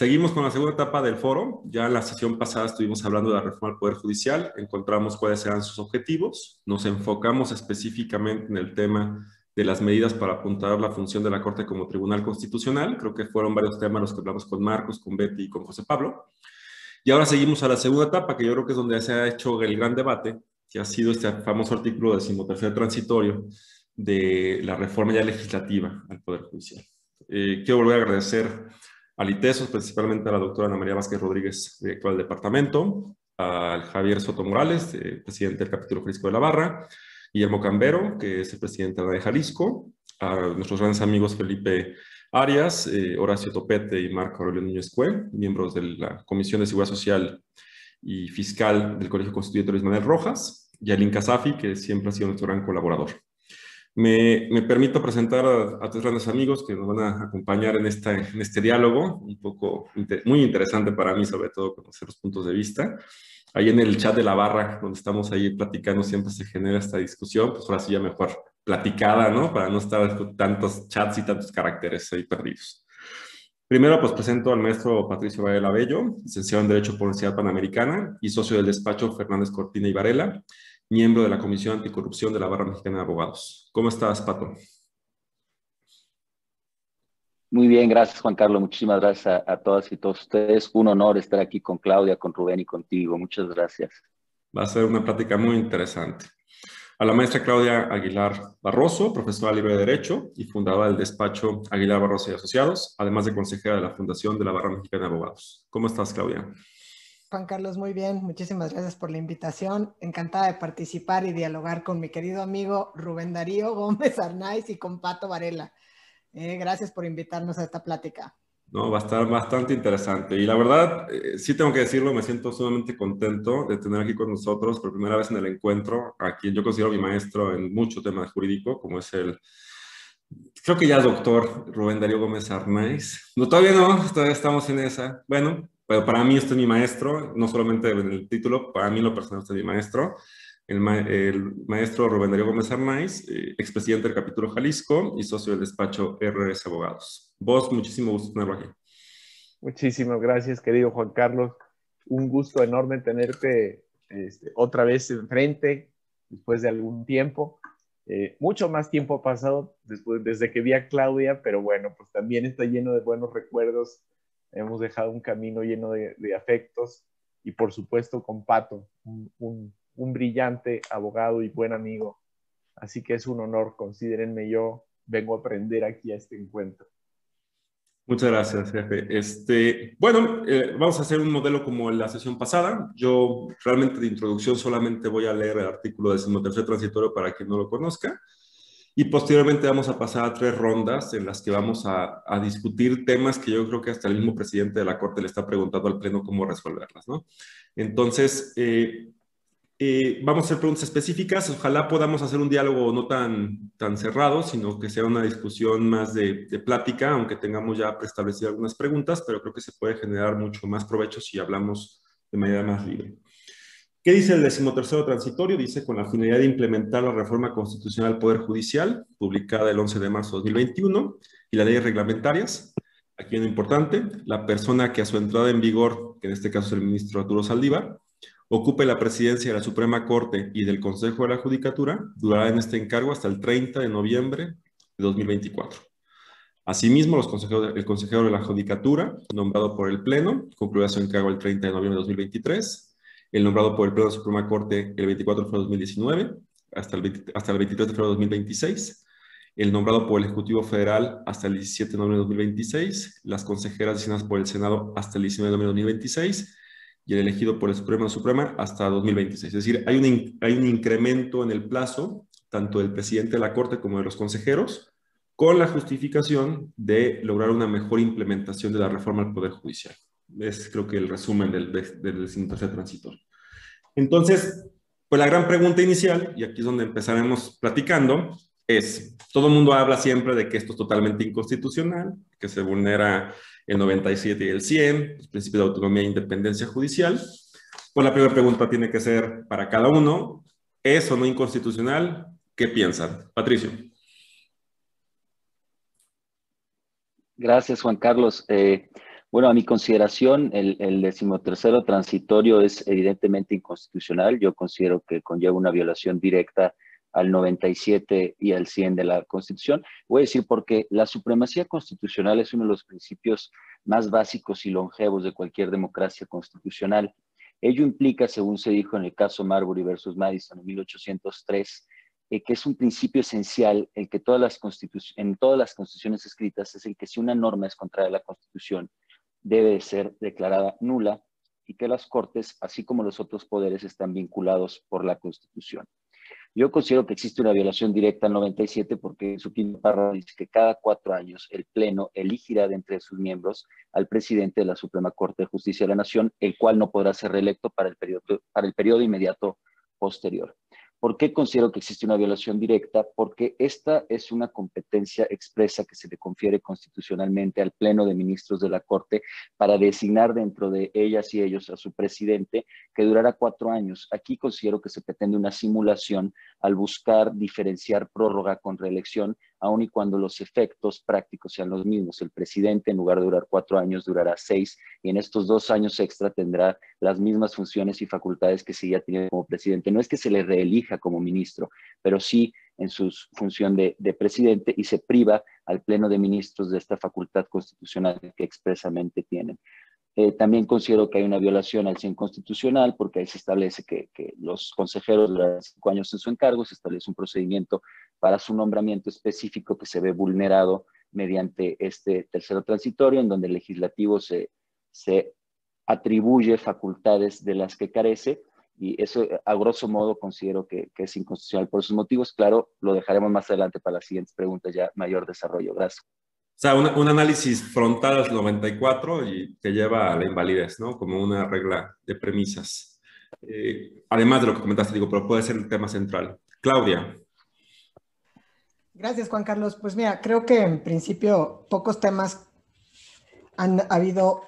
Seguimos con la segunda etapa del foro. Ya en la sesión pasada estuvimos hablando de la reforma al Poder Judicial, encontramos cuáles eran sus objetivos, nos enfocamos específicamente en el tema de las medidas para apuntar la función de la Corte como Tribunal Constitucional. Creo que fueron varios temas los que hablamos con Marcos, con Betty y con José Pablo. Y ahora seguimos a la segunda etapa, que yo creo que es donde se ha hecho el gran debate, que ha sido este famoso artículo decimotercer transitorio de la reforma ya legislativa al Poder Judicial. Eh, quiero volver a agradecer al ITESOS, principalmente a la doctora Ana María Vázquez Rodríguez, directora del departamento, al Javier Soto Morales, eh, presidente del capítulo Jalisco de la Barra, Guillermo Cambero, que es el presidente de Jalisco, a nuestros grandes amigos Felipe Arias, eh, Horacio Topete y Marco Aurelio Núñez Cue, miembros de la Comisión de Seguridad Social y Fiscal del Colegio Constituyente Luis Manuel Rojas, y a Lin Casafi, que siempre ha sido nuestro gran colaborador. Me, permito presentar a, tres grandes amigos que nos van a acompañar en, este diálogo, un poco muy interesante para mí, sobre todo conocer los puntos de vista. Ahí en el chat de la barra, donde estamos ahí platicando, siempre se genera esta discusión, pues ahora sí ya mejor platicada, ¿no? Para no estar con tantos chats y tantos caracteres ahí perdidos. Primero, pues presento al maestro Patricio Varela Bello, licenciado en Derecho por Universidad Panamericana y socio del despacho Fernández Cortina y Varela, miembro de la Comisión Anticorrupción de la Barra Mexicana de Abogados. ¿Cómo estás, Pato? Muy bien, gracias Juan Carlos, muchísimas gracias a, todas y todos ustedes. Un honor estar aquí con Claudia, con Rubén y contigo. Muchas gracias. Va a ser una plática muy interesante. A la maestra Claudia Aguilar Barroso, profesora libre de Derecho y fundadora del despacho Aguilar Barroso y Asociados, además de consejera de la Fundación de la Barra Mexicana de Abogados. ¿Cómo estás, Claudia? Juan Carlos, muy bien. Muchísimas gracias por la invitación. Encantada de participar y dialogar con mi querido amigo Rubén Darío Gómez Arnaiz y con Pato Varela. Eh, gracias por invitarnos a esta plática. No, va a estar bastante interesante. Y la verdad, eh, sí tengo que decirlo, me siento sumamente contento de tener aquí con nosotros por primera vez en el encuentro a quien yo considero mi maestro en mucho tema jurídico, como es el, creo que ya doctor Rubén Darío Gómez Arnaiz. No, todavía no, todavía estamos en esa. Bueno, pero para mí este es mi maestro, no solamente en el título, para mí lo personal este es mi maestro, el, maestro Rubén Darío Gómez Arnaiz, eh, expresidente del capítulo Jalisco y socio del despacho RS Abogados. Vos, muchísimo gusto tenerlo aquí. Muchísimas gracias, querido Juan Carlos. Un gusto enorme tenerte este, otra vez enfrente después de algún tiempo. Eh, mucho más tiempo ha pasado desde que vi a Claudia, pero bueno, pues también está lleno de buenos recuerdos hemos dejado un camino lleno de, afectos y por supuesto con Pato, un, brillante abogado y buen amigo. Así que es un honor, considérenme yo, vengo a aprender aquí a este encuentro. Muchas gracias, jefe. Este, bueno, eh, vamos a hacer un modelo como la sesión pasada. Yo realmente de introducción solamente voy a leer el artículo del tercer transitorio para quien no lo conozca. Y posteriormente vamos a pasar a tres rondas en las que vamos a, discutir temas que yo creo que hasta el mismo presidente de la Corte le está preguntando al Pleno cómo resolverlas, ¿no? Entonces, eh, eh, vamos a hacer preguntas específicas. Ojalá podamos hacer un diálogo no tan, tan cerrado, sino que sea una discusión más de, de plática, aunque tengamos ya preestablecido algunas preguntas, pero creo que se puede generar mucho más provecho si hablamos de manera más libre. ¿Qué dice el decimotercero transitorio? Dice, con la finalidad de implementar la reforma constitucional del Poder Judicial, publicada el 11 de marzo de 2021, y las leyes reglamentarias. Aquí es importante, la persona que a su entrada en vigor, que en este caso es el ministro Arturo Saldívar, ocupe la presidencia de la Suprema Corte y del Consejo de la Judicatura, durará en este encargo hasta el 30 de noviembre de 2024. Asimismo, los consejeros, el consejero de la Judicatura, nombrado por el Pleno, concluirá su encargo el 30 de noviembre de 2023 el nombrado por el Pleno de la Suprema Corte el 24 de febrero de 2019 hasta el, hasta el 23 de febrero de 2026, el nombrado por el Ejecutivo Federal hasta el 17 de noviembre de 2026, las consejeras designadas por el Senado hasta el 19 de noviembre de 2026 y el elegido por el Supremo de Suprema hasta 2026. Es decir, hay un, hay un incremento en el plazo, tanto del presidente de la Corte como de los consejeros, con la justificación de lograr una mejor implementación de la reforma al Poder Judicial. Es creo que el resumen del, del decimotercer transitorio. Entonces, pues la gran pregunta inicial, y aquí es donde empezaremos platicando, es, todo el mundo habla siempre de que esto es totalmente inconstitucional, que se vulnera el 97 y el 100, los principios de autonomía e independencia judicial. Pues la primera pregunta tiene que ser para cada uno, ¿es o no inconstitucional? ¿Qué piensan? Patricio. Gracias, Juan Carlos. Eh, bueno, a mi consideración, el, el decimotercero transitorio es evidentemente inconstitucional. Yo considero que conlleva una violación directa al 97 y al 100 de la Constitución. Voy a decir porque la supremacía constitucional es uno de los principios más básicos y longevos de cualquier democracia constitucional. Ello implica, según se dijo en el caso Marbury versus Madison en 1803, eh, que es un principio esencial el que todas las en todas las constituciones escritas es el que si una norma es contraria a la Constitución, debe de ser declarada nula y que las Cortes, así como los otros poderes, están vinculados por la Constitución. Yo considero que existe una violación directa al 97 porque en su quinto párrafo dice que cada cuatro años el Pleno elegirá de entre sus miembros al presidente de la Suprema Corte de Justicia de la Nación, el cual no podrá ser reelecto para el periodo, para el periodo inmediato posterior. ¿Por qué considero que existe una violación directa? Porque esta es una competencia expresa que se le confiere constitucionalmente al Pleno de Ministros de la Corte para designar dentro de ellas y ellos a su presidente, que durará cuatro años. Aquí considero que se pretende una simulación al buscar diferenciar prórroga con reelección aun y cuando los efectos prácticos sean los mismos. El presidente, en lugar de durar cuatro años, durará seis y en estos dos años extra tendrá las mismas funciones y facultades que ya tenía como presidente. No es que se le reelija como ministro, pero sí en su función de, presidente y se priva al Pleno de Ministros de esta facultad constitucional que expresamente tienen. Eh, también considero que hay una violación al 100 constitucional porque ahí se establece que, los consejeros duran cinco años en su encargo, se establece un procedimiento para su nombramiento específico que se ve vulnerado mediante este tercero transitorio en donde el legislativo se, se atribuye facultades de las que carece y eso a grosso modo considero que, que es inconstitucional por esos motivos. Claro, lo dejaremos más adelante para las siguientes preguntas ya mayor desarrollo. Gracias. O sea, un, análisis frontal al 94 y te lleva a la invalidez, ¿no? Como una regla de premisas. Eh, además de lo que comentaste, digo, pero puede ser el tema central. Claudia. Gracias, Juan Carlos. Pues mira, creo que en principio pocos temas han habido,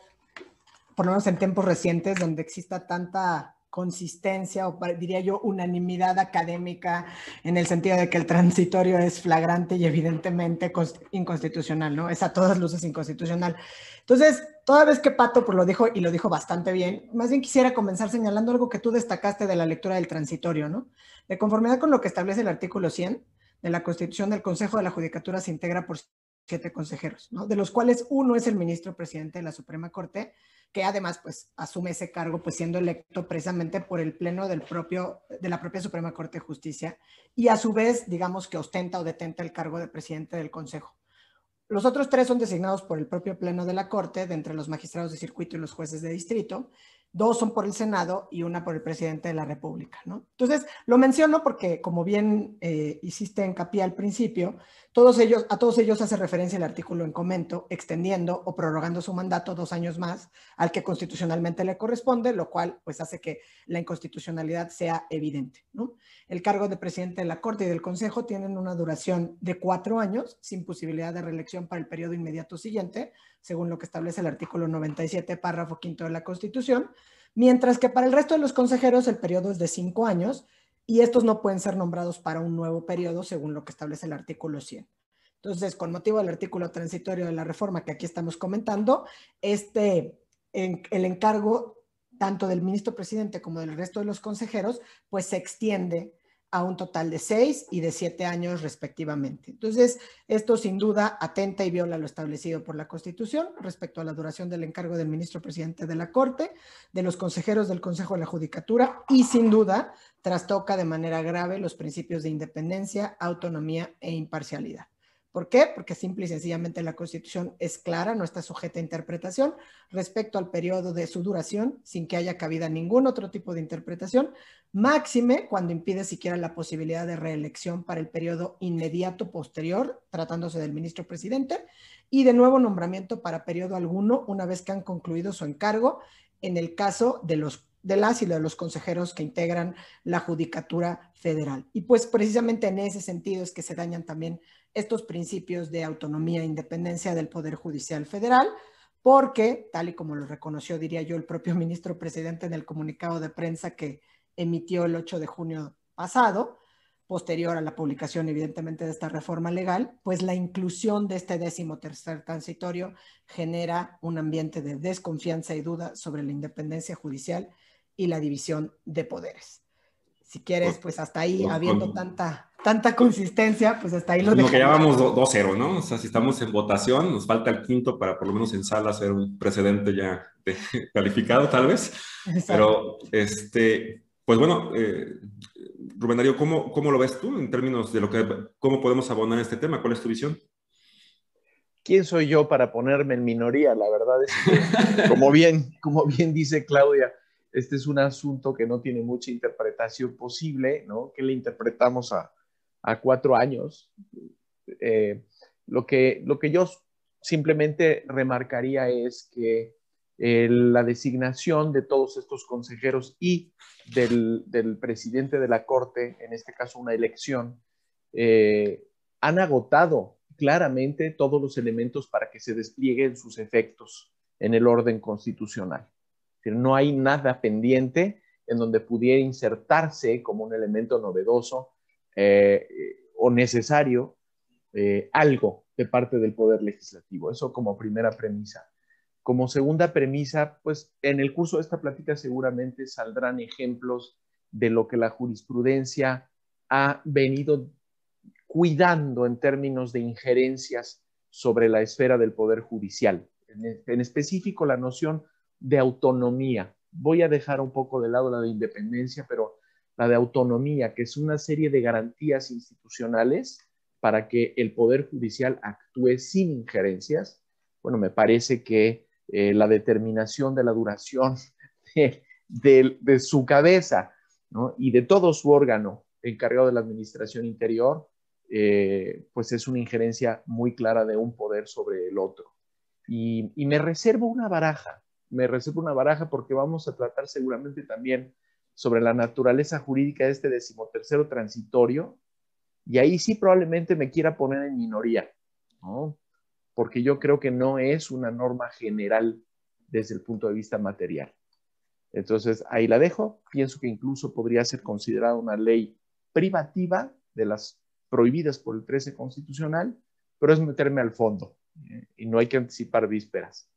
por lo menos en tiempos recientes, donde exista tanta consistencia o diría yo unanimidad académica en el sentido de que el transitorio es flagrante y evidentemente inconstitucional, ¿no? Es a todas luces inconstitucional. Entonces, toda vez que Pato pues lo dijo y lo dijo bastante bien, más bien quisiera comenzar señalando algo que tú destacaste de la lectura del transitorio, ¿no? De conformidad con lo que establece el artículo 100 de la Constitución del Consejo de la Judicatura se integra por siete consejeros, ¿no? De los cuales uno es el ministro presidente de la Suprema Corte, que además pues asume ese cargo pues siendo electo precisamente por el pleno del propio, de la propia Suprema Corte de Justicia y a su vez digamos que ostenta o detenta el cargo de presidente del Consejo. Los otros tres son designados por el propio pleno de la Corte, de entre los magistrados de circuito y los jueces de distrito, dos son por el Senado y una por el presidente de la República, ¿no? Entonces, lo menciono porque, como bien eh, hiciste hincapié al principio, todos ellos, a todos ellos hace referencia el artículo en comento, extendiendo o prorrogando su mandato dos años más al que constitucionalmente le corresponde, lo cual pues hace que la inconstitucionalidad sea evidente. El cargo de presidente de la Corte y del Consejo tienen una duración de cuatro años, sin posibilidad de reelección para el periodo inmediato siguiente, según lo que establece el artículo 97, párrafo quinto de la Constitución, mientras que para el resto de los consejeros el periodo es de cinco años y estos no pueden ser nombrados para un nuevo periodo, según lo que establece el artículo 100. Entonces, con motivo del artículo transitorio de la reforma que aquí estamos comentando, este, el encargo tanto del ministro presidente como del resto de los consejeros, pues se extiende a un total de seis y de siete años respectivamente. Entonces, esto sin duda atenta y viola lo establecido por la Constitución respecto a la duración del encargo del ministro presidente de la Corte, de los consejeros del Consejo de la Judicatura y sin duda trastoca de manera grave los principios de independencia, autonomía e imparcialidad. ¿Por qué? Porque simple y sencillamente la Constitución es clara, no está sujeta a interpretación respecto al periodo de su duración, sin que haya cabida ningún otro tipo de interpretación, máxime cuando impide siquiera la posibilidad de reelección para el periodo inmediato posterior, tratándose del ministro presidente, y de nuevo nombramiento para periodo alguno una vez que han concluido su encargo en el caso de los de las y de los consejeros que integran la Judicatura Federal. Y pues precisamente en ese sentido es que se dañan también estos principios de autonomía e independencia del Poder Judicial Federal, porque, tal y como lo reconoció, diría yo, el propio ministro presidente en el comunicado de prensa que emitió el 8 de junio pasado, posterior a la publicación, evidentemente, de esta reforma legal, pues la inclusión de este décimo tercer transitorio genera un ambiente de desconfianza y duda sobre la independencia judicial y la división de poderes. Si quieres, pues hasta ahí, habiendo tanta, tanta consistencia, pues hasta ahí lo dejamos. que ya vamos 2-0, ¿no? O sea, si estamos en votación, nos falta el quinto para por lo menos en sala hacer un precedente ya calificado, tal vez. Pero, este, pues bueno, eh, Rubén Darío, ¿cómo, ¿cómo lo ves tú en términos de lo que, cómo podemos abonar este tema? ¿Cuál es tu visión? ¿quién soy yo para ponerme en minoría? La verdad es que, como bien, como bien dice Claudia, este es un asunto que no tiene mucha interpretación posible, ¿no? Que le interpretamos a, cuatro años. Eh, lo, que, lo que yo simplemente remarcaría es que eh, la designación de todos estos consejeros y del, presidente de la Corte, en este caso una elección, eh, han agotado claramente todos los elementos para que se desplieguen sus efectos en el orden constitucional no hay nada pendiente en donde pudiera insertarse como un elemento novedoso eh, o necesario eh, algo de parte del Poder Legislativo. Eso como primera premisa. Como segunda premisa, pues en el curso de esta plática seguramente saldrán ejemplos de lo que la jurisprudencia ha venido cuidando en términos de injerencias sobre la esfera del Poder Judicial. En, específico, la noción de autonomía. Voy a dejar un poco de lado la de independencia, pero la de autonomía, que es una serie de garantías institucionales para que el Poder Judicial actúe sin injerencias. Bueno, me parece que eh, la determinación de la duración de, su cabeza y de todo su órgano encargado de la administración interior, eh, pues es una injerencia muy clara de un poder sobre el otro. y me reservo una baraja me reservo una baraja porque vamos a tratar seguramente también sobre la naturaleza jurídica de este decimotercero transitorio, y ahí sí probablemente me quiera poner en minoría, ¿no? porque yo creo que no es una norma general desde el punto de vista material. Entonces, ahí la dejo. Pienso que incluso podría ser considerada una ley privativa de las prohibidas por el 13 constitucional, pero es meterme al fondo ¿eh? y no hay que anticipar vísperas.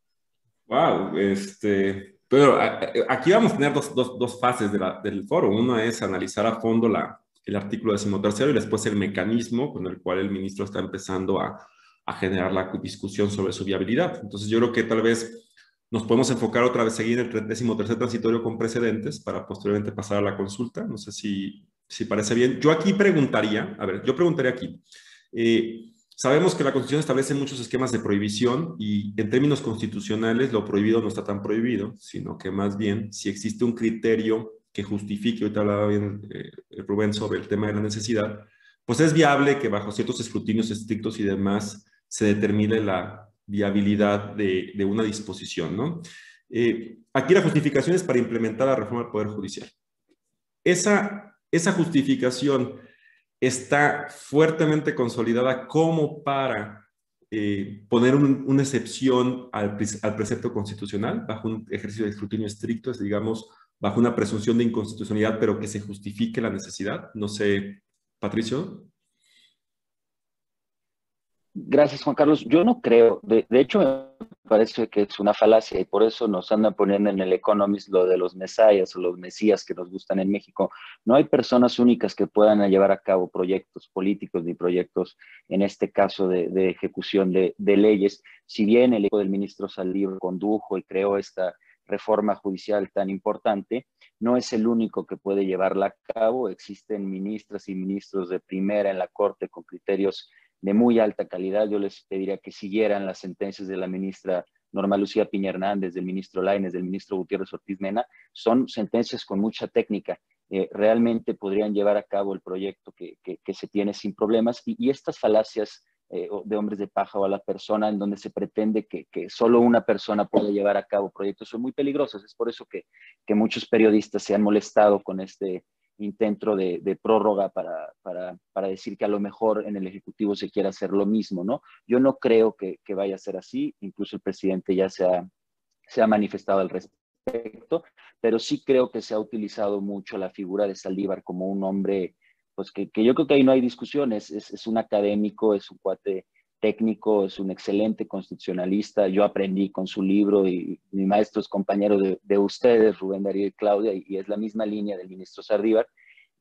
Wow, este, pero aquí vamos a tener dos, dos, dos fases de la, del foro. Una es analizar a fondo la, el artículo decimotercero y después el mecanismo con el cual el ministro está empezando a, a generar la discusión sobre su viabilidad. Entonces yo creo que tal vez nos podemos enfocar otra vez, seguir el decimotercer transitorio con precedentes para posteriormente pasar a la consulta. No sé si, si parece bien. Yo aquí preguntaría, a ver, yo preguntaría aquí, eh, Sabemos que la Constitución establece muchos esquemas de prohibición y en términos constitucionales lo prohibido no está tan prohibido, sino que más bien si existe un criterio que justifique, ahorita hablaba bien eh, Rubén sobre el tema de la necesidad, pues es viable que bajo ciertos escrutinios estrictos y demás se determine la viabilidad de, una disposición, ¿no? Eh, aquí la justificación es para implementar la reforma del Poder Judicial. Esa, esa justificación está fuertemente consolidada como para eh, poner una excepción al, precepto constitucional bajo un ejercicio de escrutinio estricto, es digamos, bajo una presunción de inconstitucionalidad, pero que se justifique la necesidad. No sé, Patricio. Gracias, Juan Carlos. Yo no creo, de, hecho parece que es una falacia y por eso nos andan poniendo en el Economist lo de los mesías o los mesías que nos gustan en México. No hay personas únicas que puedan llevar a cabo proyectos políticos ni proyectos, en este caso, de, ejecución de, leyes. Si bien el equipo del ministro Saldívar condujo y creó esta reforma judicial tan importante, no es el único que puede llevarla a cabo. Existen ministras y ministros de primera en la Corte con criterios de muy alta calidad. Yo les pediría que siguieran las sentencias de la ministra Norma Lucía Piña Hernández, del ministro Laines, del ministro Gutiérrez Ortiz Mena. Son sentencias con mucha técnica. Eh, realmente podrían llevar a cabo el proyecto que, se tiene sin problemas. Y, estas falacias eh, de hombres de paja o a la persona en donde se pretende que, solo una persona puede llevar a cabo proyectos son muy peligrosas. Es por eso que, muchos periodistas se han molestado con este intento de, prórroga para, para, decir que a lo mejor en el Ejecutivo se quiere hacer lo mismo, ¿no? Yo no creo que, vaya a ser así, incluso el presidente ya se ha, se ha manifestado al respecto, pero sí creo que se ha utilizado mucho la figura de Saldívar como un hombre, pues que, yo creo que ahí no hay discusiones, es, es un académico, es un cuate técnico, es un excelente constitucionalista. Yo aprendí con su libro y mi maestro es compañero de, ustedes, Rubén Darío y Claudia, y, es la misma línea del ministro Sardívar.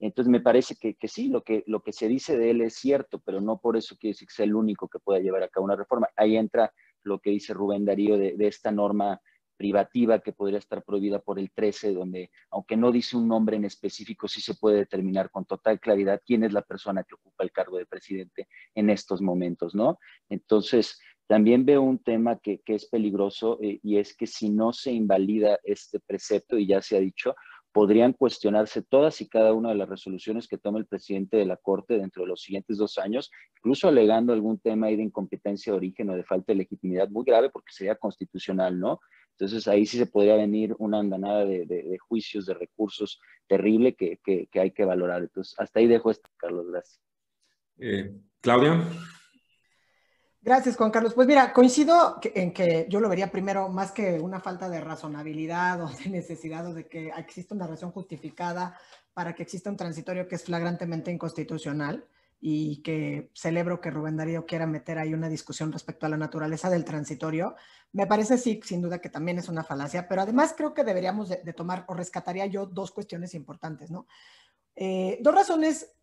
Entonces me parece que, sí, lo que, lo que se dice de él es cierto, pero no por eso quiere decir que sea el único que pueda llevar a cabo una reforma. Ahí entra lo que dice Rubén Darío de, de esta norma privativa que podría estar prohibida por el 13, donde aunque no dice un nombre en específico, sí se puede determinar con total claridad quién es la persona que ocupa el cargo de presidente en estos momentos, ¿no? Entonces, también veo un tema que, es peligroso eh, y es que si no se invalida este precepto, y ya se ha dicho, podrían cuestionarse todas y cada una de las resoluciones que tome el presidente de la Corte dentro de los siguientes dos años, incluso alegando algún tema de incompetencia de origen o de falta de legitimidad muy grave porque sería constitucional, ¿no? Entonces ahí sí se podría venir una andanada de, juicios, de recursos terrible que, hay que valorar. Entonces hasta ahí dejo esto, Carlos. Gracias. Eh, Claudia. Gracias, Juan Carlos. Pues mira, coincido en que yo lo vería primero más que una falta de razonabilidad o de necesidad o de que exista una razón justificada para que exista un transitorio que es flagrantemente inconstitucional y que celebro que Rubén Darío quiera meter ahí una discusión respecto a la naturaleza del transitorio. Me parece sí, sin duda que también es una falacia, pero además creo que deberíamos de, tomar o rescataría yo dos cuestiones importantes, ¿no? Eh, dos razones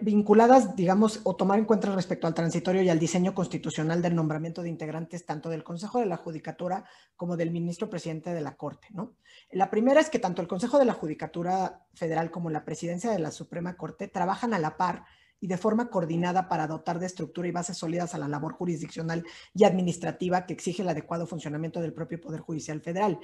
vinculadas, digamos, o tomar en cuenta respecto al transitorio y al diseño constitucional del nombramiento de integrantes tanto del Consejo de la Judicatura como del ministro presidente de la Corte, ¿no? La primera es que tanto el Consejo de la Judicatura Federal como la presidencia de la Suprema Corte trabajan a la par y de forma coordinada para dotar de estructura y bases sólidas a la labor jurisdiccional y administrativa que exige el adecuado funcionamiento del propio Poder Judicial Federal.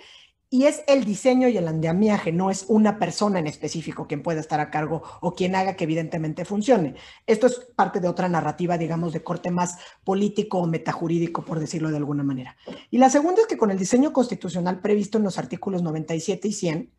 Y es el diseño y el andamiaje, no es una persona en específico quien pueda estar a cargo o quien haga que evidentemente funcione. Esto es parte de otra narrativa, digamos, de corte más político o metajurídico, por decirlo de alguna manera. Y la segunda es que con el diseño constitucional previsto en los artículos 97 y 100,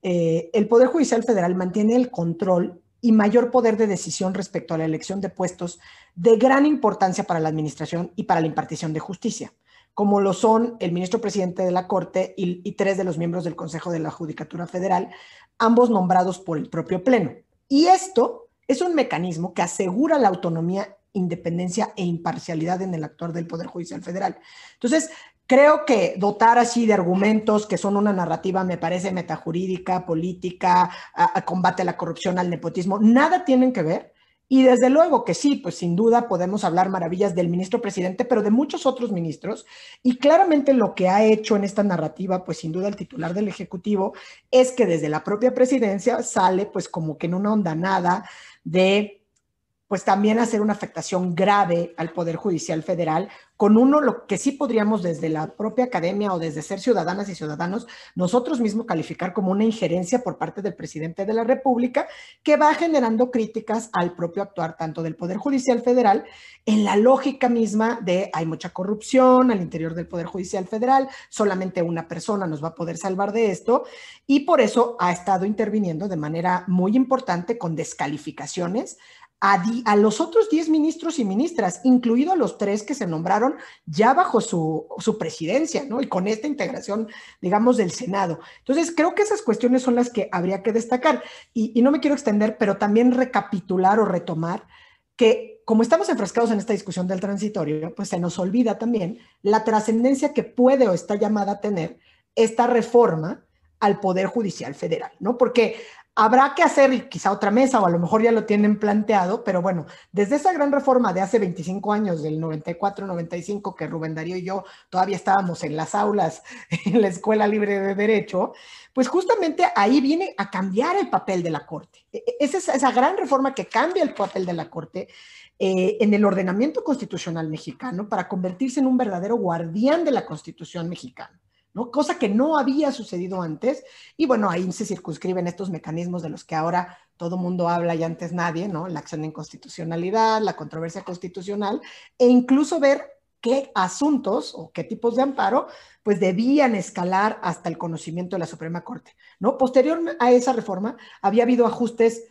eh, el Poder Judicial Federal mantiene el control y mayor poder de decisión respecto a la elección de puestos de gran importancia para la administración y para la impartición de justicia, como lo son el ministro presidente de la Corte y, tres de los miembros del Consejo de la Judicatura Federal, ambos nombrados por el propio Pleno. Y esto es un mecanismo que asegura la autonomía independencia e imparcialidad en el actuar del Poder Judicial Federal. Entonces, Creo que dotar así de argumentos que son una narrativa, me parece, metajurídica, política, combate a la corrupción, al nepotismo, nada tienen que ver. Y desde luego que sí, pues sin duda podemos hablar maravillas del ministro presidente, pero de muchos otros ministros. Y claramente lo que ha hecho en esta narrativa, pues sin duda el titular del Ejecutivo, es que desde la propia presidencia sale pues como que en una ondanada de pues también hacer una afectación grave al Poder Judicial Federal, con uno lo que sí podríamos desde la propia academia o desde ser ciudadanas y ciudadanos, nosotros mismos calificar como una injerencia por parte del presidente de la República, que va generando críticas al propio actuar tanto del Poder Judicial Federal en la lógica misma de hay mucha corrupción al interior del Poder Judicial Federal, solamente una persona nos va a poder salvar de esto, y por eso ha estado interviniendo de manera muy importante con descalificaciones a, los otros 10 ministros y ministras, incluidos los tres que se nombraron ya bajo su, presidencia, ¿no? Y con esta integración, digamos, del Senado. Entonces, creo que esas cuestiones son las que habría que destacar. Y, no me quiero extender, pero también recapitular o retomar que como estamos enfrascados en esta discusión del transitorio, pues se nos olvida también la trascendencia que puede o está llamada a tener esta reforma al Poder Judicial Federal, ¿no? Porque Habrá que hacer quizá otra mesa o a lo mejor ya lo tienen planteado, pero bueno, desde esa gran reforma de hace 25 años, del 94-95, que Rubén Darío y yo todavía estábamos en las aulas en la Escuela Libre de Derecho, pues justamente ahí viene a cambiar el papel de la Corte. E, e, esa es esa gran reforma que cambia el papel de la Corte eh, en el ordenamiento constitucional mexicano para convertirse en un verdadero guardián de la Constitución mexicana. ¿No? Cosa que no había sucedido antes. Y bueno, ahí se circunscriben estos mecanismos de los que ahora todo mundo habla y antes nadie, ¿no? La acción de inconstitucionalidad, la controversia constitucional, e incluso ver qué asuntos o qué tipos de amparo pues debían escalar hasta el conocimiento de la Suprema Corte, ¿no? Posterior a esa reforma había habido ajustes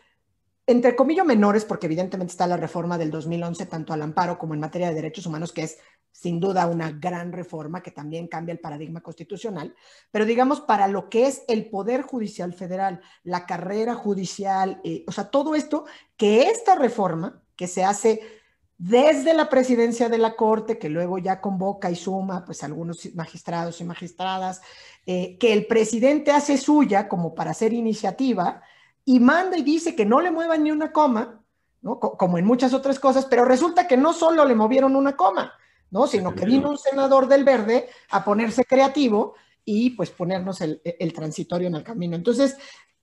entre comillas menores, porque evidentemente está la reforma del 2011, tanto al amparo como en materia de derechos humanos, que es sin duda una gran reforma que también cambia el paradigma constitucional, pero digamos para lo que es el Poder Judicial Federal, la carrera judicial, eh, o sea, todo esto, que esta reforma que se hace desde la presidencia de la Corte, que luego ya convoca y suma pues algunos magistrados y magistradas, eh, que el presidente hace suya como para hacer iniciativa y manda y dice que no le muevan ni una coma, ¿no? como en muchas otras cosas, pero resulta que no solo le movieron una coma, ¿no? Sino que vino un senador del verde a ponerse creativo y pues ponernos el, transitorio en el camino. Entonces,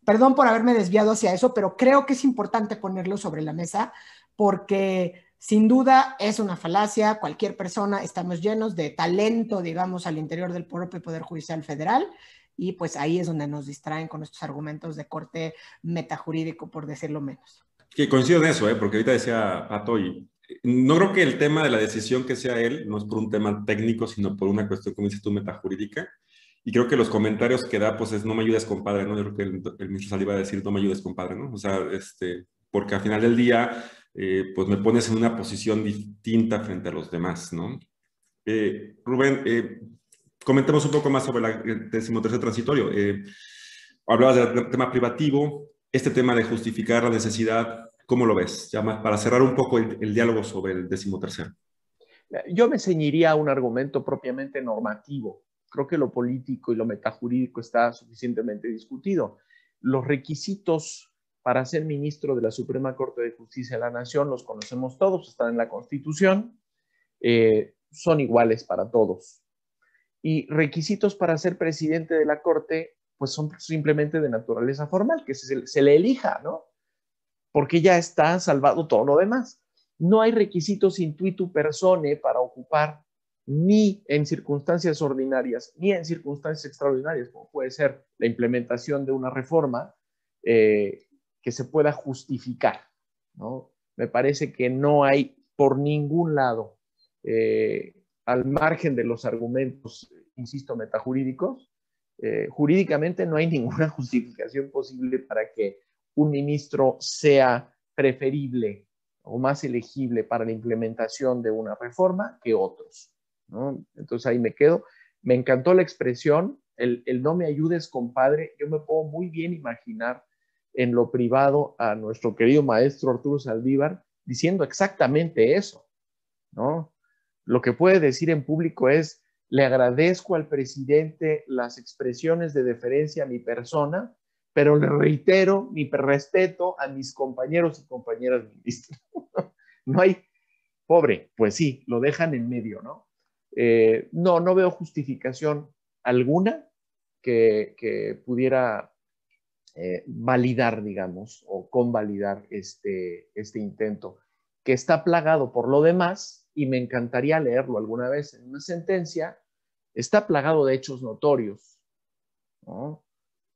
perdón por haberme desviado hacia eso, pero creo que es importante ponerlo sobre la mesa porque sin duda es una falacia. Cualquier persona, estamos llenos de talento, digamos, al interior del propio Poder Judicial Federal y pues ahí es donde nos distraen con estos argumentos de corte metajurídico, por decirlo menos. Que coincido en eso, ¿eh? porque ahorita decía Pato, y no creo que el tema de la decisión que sea él no es por un tema técnico, sino por una cuestión, como dices tú, metajurídica. Y creo que los comentarios que da, pues es no me ayudes, compadre, ¿no? Yo creo que el, ministro Salí va a decir no me ayudes, compadre, ¿no? O sea, este, porque al final del día, eh, pues me pones en una posición distinta frente a los demás, ¿no? Eh, Rubén, eh, comentemos un poco más sobre el decimotercer transitorio. hablabas del tema privativo, este tema de justificar la necesidad ¿Cómo lo ves? Ya más para cerrar un poco el, diálogo sobre el decimotercero. Yo me ceñiría a un argumento propiamente normativo. Creo que lo político y lo metajurídico está suficientemente discutido. Los requisitos para ser ministro de la Suprema Corte de Justicia de la Nación los conocemos todos, están en la Constitución, eh, son iguales para todos. Y requisitos para ser presidente de la Corte, pues son simplemente de naturaleza formal, que se, le elija, ¿no? porque ya está salvado todo lo demás. No hay requisitos intuitu persone para ocupar ni en circunstancias ordinarias ni en circunstancias extraordinarias, como puede ser la implementación de una reforma eh, que se pueda justificar. ¿no? Me parece que no hay por ningún lado, eh, al margen de los argumentos, insisto, metajurídicos, eh, jurídicamente no hay ninguna justificación posible para que un ministro sea preferible o más elegible para la implementación de una reforma que otros. Entonces ahí me quedo. Me encantó la expresión, el, no me ayudes, compadre. Yo me puedo muy bien imaginar en lo privado a nuestro querido maestro Arturo Saldívar diciendo exactamente eso. ¿no? Lo que puede decir en público es, le agradezco al presidente las expresiones de deferencia a mi persona, pero le reitero mi respeto a mis compañeros y compañeras ministros. no hay, pobre, pues sí, lo dejan en medio, ¿no? Eh, no, no veo justificación alguna que, pudiera eh, validar, digamos, o convalidar este, este intento, que está plagado por lo demás, y me encantaría leerlo alguna vez en una sentencia, está plagado de hechos notorios, ¿no?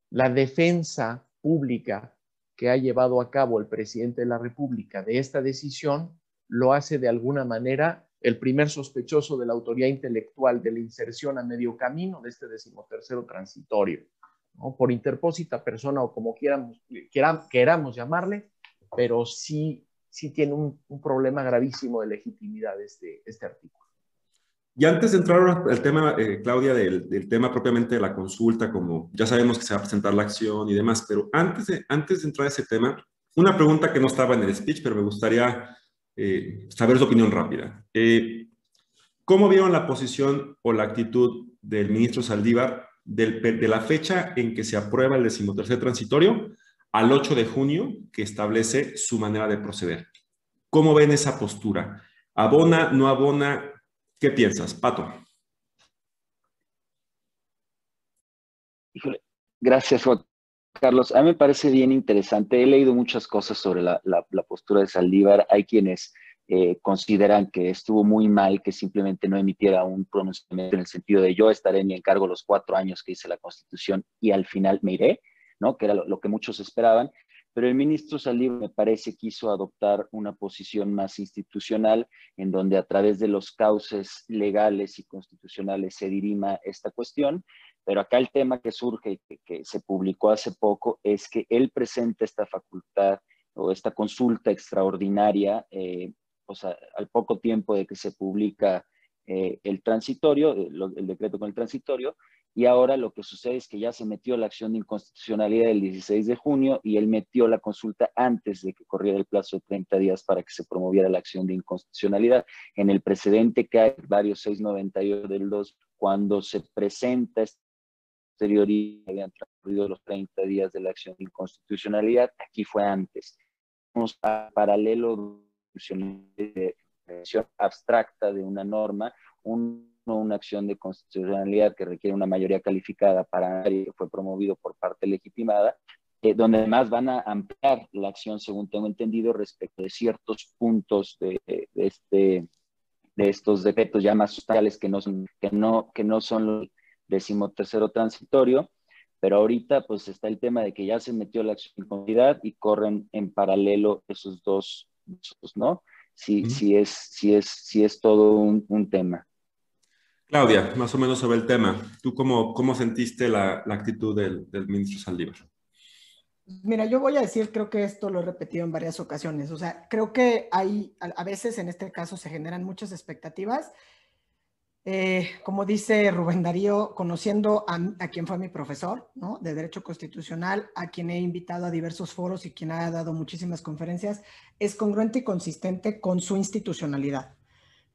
la defensa pública que ha llevado a cabo el presidente de la República de esta decisión lo hace de alguna manera el primer sospechoso de la autoría intelectual de la inserción a medio camino de este decimotercero transitorio, por interpósita persona o como quieramos, queramos llamarle, pero sí, sí tiene un, problema gravísimo de legitimidad este, este artículo. Y antes de entrar al tema, eh, Claudia, del, tema propiamente de la consulta, como ya sabemos que se va a presentar la acción y demás, pero antes de, antes de entrar a ese tema, una pregunta que no estaba en el speech, pero me gustaría eh, saber su opinión rápida. Eh, ¿Cómo vieron la posición o la actitud del ministro Saldívar de la fecha en que se aprueba el decimotercer transitorio al 8 de junio, que establece su manera de proceder. ¿Cómo ven esa postura? ¿Abona, no abona? ¿Qué piensas, Pato? Híjole, gracias, Carlos. A mí me parece bien interesante. He leído muchas cosas sobre la, postura de Saldívar. Hay quienes eh, consideran que estuvo muy mal que simplemente no emitiera un pronunciamiento en el sentido de yo estaré en mi encargo los cuatro años que dice la Constitución y al final me iré, ¿no? Que era lo, que muchos esperaban. Pero el ministro Saldívar me parece quiso adoptar una posición más institucional en donde a través de los cauces legales y constitucionales se dirima esta cuestión pero acá el tema que surge, que, que se publicó hace poco, es que él presenta esta facultad o esta consulta extraordinaria, eh, o sea, al poco tiempo de que se publica eh, el transitorio, eh, el, decreto con el transitorio, y ahora lo que sucede es que ya se metió la acción de inconstitucionalidad el 16 de junio y él metió la consulta antes de que corriera el plazo de 30 días para que se promoviera la acción de inconstitucionalidad. En el precedente que hay, varios 698 del 2, cuando se presenta este posteriori habían transcurrido los 30 días de la acción de inconstitucionalidad, aquí fue antes. Vamos a paralelo de abstracta de una norma, una acción de constitucionalidad que requiere una mayoría calificada para que fue promovido por parte legitimada, eh, donde además van a ampliar la acción, según tengo entendido, respecto de ciertos puntos de, este, de estos defectos ya más sustanciales que no son, que no, que no son los decimotercero transitorio, pero ahorita pues está el tema de que ya se metió la acción comunidad y corren en paralelo esos dos, ¿no? Sí, sí, es, sí, es, sí es todo un, tema. Claudia, más o menos sobre el tema, ¿tú cómo, cómo sentiste la, la actitud del, del ministro Saldívar? Mira, yo voy a decir, creo que esto lo he repetido en varias ocasiones, o sea, creo que hay, a veces en este caso se generan muchas expectativas eh, como dice Rubén Darío, conociendo a, quien fue mi profesor ¿no? de Derecho Constitucional, a quien he invitado a diversos foros y quien ha dado muchísimas conferencias, es congruente y consistente con su institucionalidad.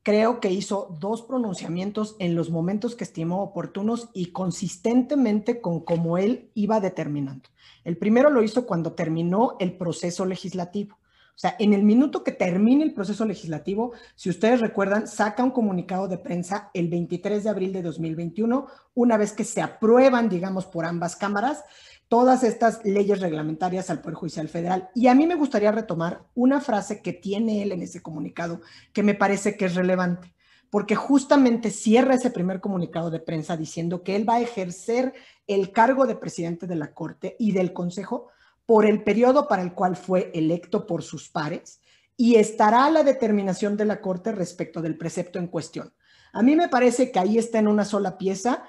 Creo que hizo dos pronunciamientos en los momentos que estimó oportunos y consistentemente con cómo él iba determinando. El primero lo hizo cuando terminó el proceso legislativo o sea, en el minuto que termine el proceso legislativo, si ustedes recuerdan, saca un comunicado de prensa el 23 de abril de 2021, una vez que se aprueban, digamos, por ambas cámaras todas estas leyes reglamentarias al Poder Judicial Federal. Y a mí me gustaría retomar una frase que tiene él en ese comunicado que me parece que es relevante, porque justamente cierra ese primer comunicado de prensa diciendo que él va a ejercer el cargo de presidente de la Corte y del Consejo por el periodo para el cual fue electo por sus pares y estará la determinación de la Corte respecto del precepto en cuestión. A mí me parece que ahí está en una sola pieza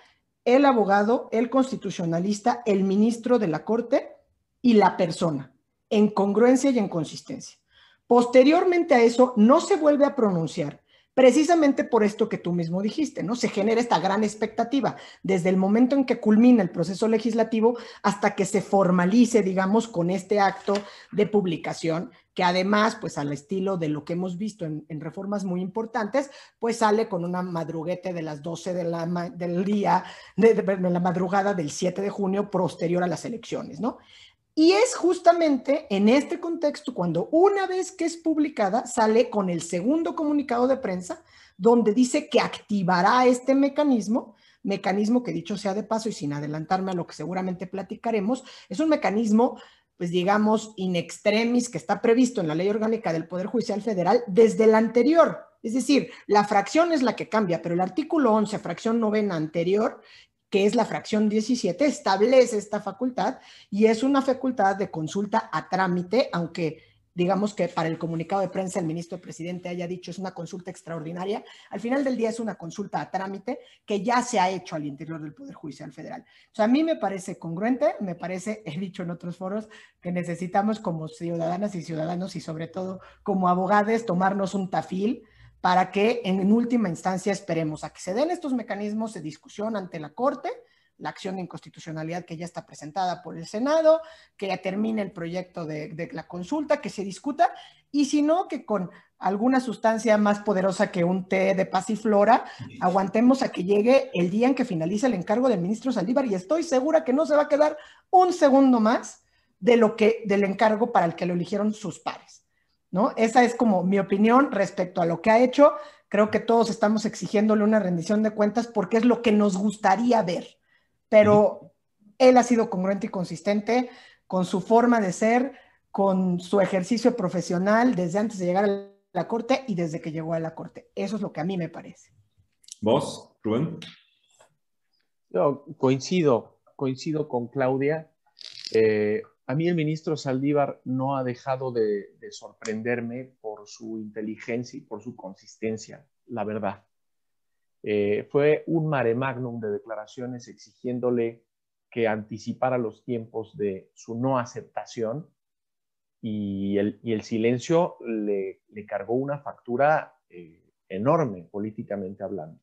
el abogado, el constitucionalista, el ministro de la Corte y la persona, en congruencia y en consistencia. Posteriormente a eso, no se vuelve a pronunciar precisamente por esto que tú mismo dijiste, ¿no? Se genera esta gran expectativa desde el momento en que culmina el proceso legislativo hasta que se formalice, digamos, con este acto de publicación, que además, pues al estilo de lo que hemos visto en, reformas muy importantes, pues sale con una madruguete de las 12 de la, del día, de, de la madrugada del 7 de junio posterior a las elecciones, ¿no? Y es justamente en este contexto cuando una vez que es publicada sale con el segundo comunicado de prensa donde dice que activará este mecanismo, mecanismo que dicho sea de paso y sin adelantarme a lo que seguramente platicaremos, es un mecanismo pues digamos, in extremis que está previsto en la ley orgánica del Poder Judicial Federal desde el anterior. Es decir, la fracción es la que cambia, pero el artículo 11, fracción novena anterior, que es la fracción 17, establece esta facultad y es una facultad de consulta a trámite, aunque digamos que para el comunicado de prensa el ministro presidente haya dicho es una consulta extraordinaria, al final del día es una consulta a trámite que ya se ha hecho al interior del Poder Judicial Federal. O sea, a mí me parece congruente, me parece, he dicho en otros foros, que necesitamos como ciudadanas y ciudadanos y sobre todo como abogados tomarnos un tafil para que en, última instancia esperemos a que se den estos mecanismos de discusión ante la Corte, la acción de inconstitucionalidad que ya está presentada por el Senado, que ya termine el proyecto de, la consulta, que se discuta, y si no, que con alguna sustancia más poderosa que un té de paz y flora, aguantemos a que llegue el día en que finalice el encargo del ministro Saldívar, y estoy segura que no se va a quedar un segundo más de lo que, del encargo para el que lo eligieron sus pares. ¿no? Esa es como mi opinión respecto a lo que ha hecho. Creo que todos estamos exigiéndole una rendición de cuentas porque es lo que nos gustaría ver. Pero él ha sido congruente y consistente con su forma de ser, con su ejercicio profesional desde antes de llegar a la corte y desde que llegó a la corte. Eso es lo que a mí me parece. ¿Vos, Rubén? Yo coincido, coincido con Claudia. Eh, a mí el ministro Saldívar no ha dejado de, sorprenderme por su inteligencia y por su consistencia, la verdad. Eh, fue un mare magnum de declaraciones exigiéndole que anticipara los tiempos de su no aceptación y el, silencio le, cargó una factura eh, enorme políticamente hablando.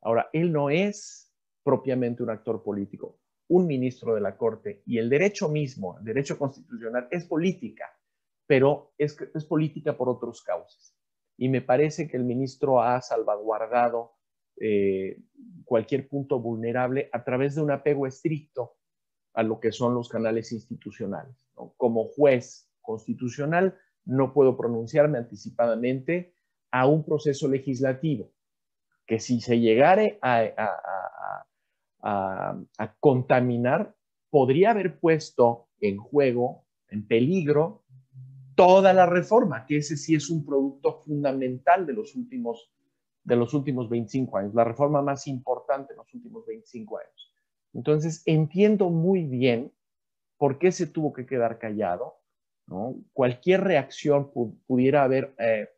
Ahora, él no es propiamente un actor político, un ministro de la Corte y el derecho mismo, el derecho constitucional, es política, pero es, es política por otros causas. Y me parece que el ministro ha salvaguardado eh, cualquier punto vulnerable a través de un apego estricto a lo que son los canales institucionales. Como juez constitucional no puedo pronunciarme anticipadamente a un proceso legislativo que si se llegare a, a, contaminar, podría haber puesto en juego, en peligro, toda la reforma, que ese sí es un producto fundamental de los últimos, de los últimos 25 años, la reforma más importante en los últimos 25 años. Entonces, entiendo muy bien por qué se tuvo que quedar callado. ¿no? Cualquier reacción pudiera haber eh,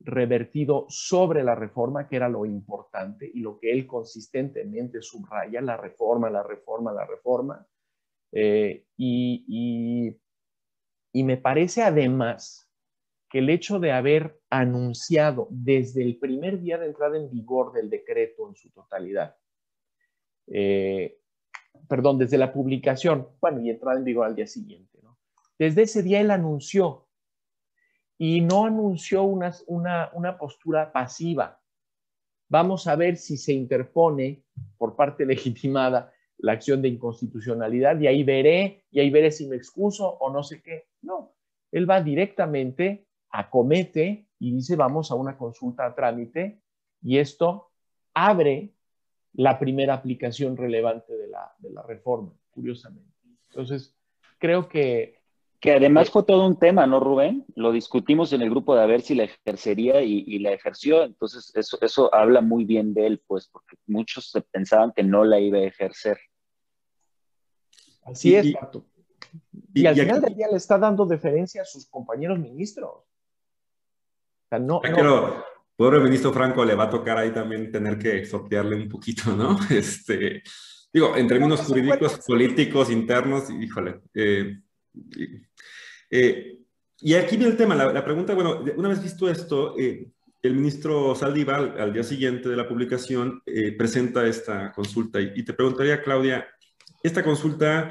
revertido sobre la reforma, que era lo importante y lo que él consistentemente subraya, la reforma, la reforma, la reforma. Eh, y, y, me parece además que el hecho de haber anunciado desde el primer día de entrada en vigor del decreto en su totalidad, eh, perdón, desde la publicación, bueno, y entrada en vigor al día siguiente. Desde ese día él anunció y no anunció una, una, postura pasiva. Vamos a ver si se interpone por parte legitimada la acción de inconstitucionalidad y ahí veré, y ahí veré si me excuso o no sé qué. No, él va directamente, acomete y dice vamos a una consulta a trámite y esto abre la primera aplicación relevante de la, de la reforma, curiosamente. Entonces, creo que que además fue todo un tema, ¿no, Rubén? Lo discutimos en el grupo de a ver si la ejercería y, la ejerció. Entonces, eso, eso habla muy bien de él, pues, porque muchos pensaban que no la iba a ejercer. Así es, Pato. Y, al final del día le está dando deferencia a sus compañeros ministros. O sea, no, no. pobre ministro Franco le va a tocar ahí también tener que sortearle un poquito, ¿no? Este, digo, en términos jurídicos, políticos, internos, híjole. Eh, eh, y aquí viene el tema, la, pregunta, bueno, una vez visto esto, eh, el ministro Saldívar al día siguiente de la publicación eh, presenta esta consulta y, te preguntaría, Claudia, esta consulta,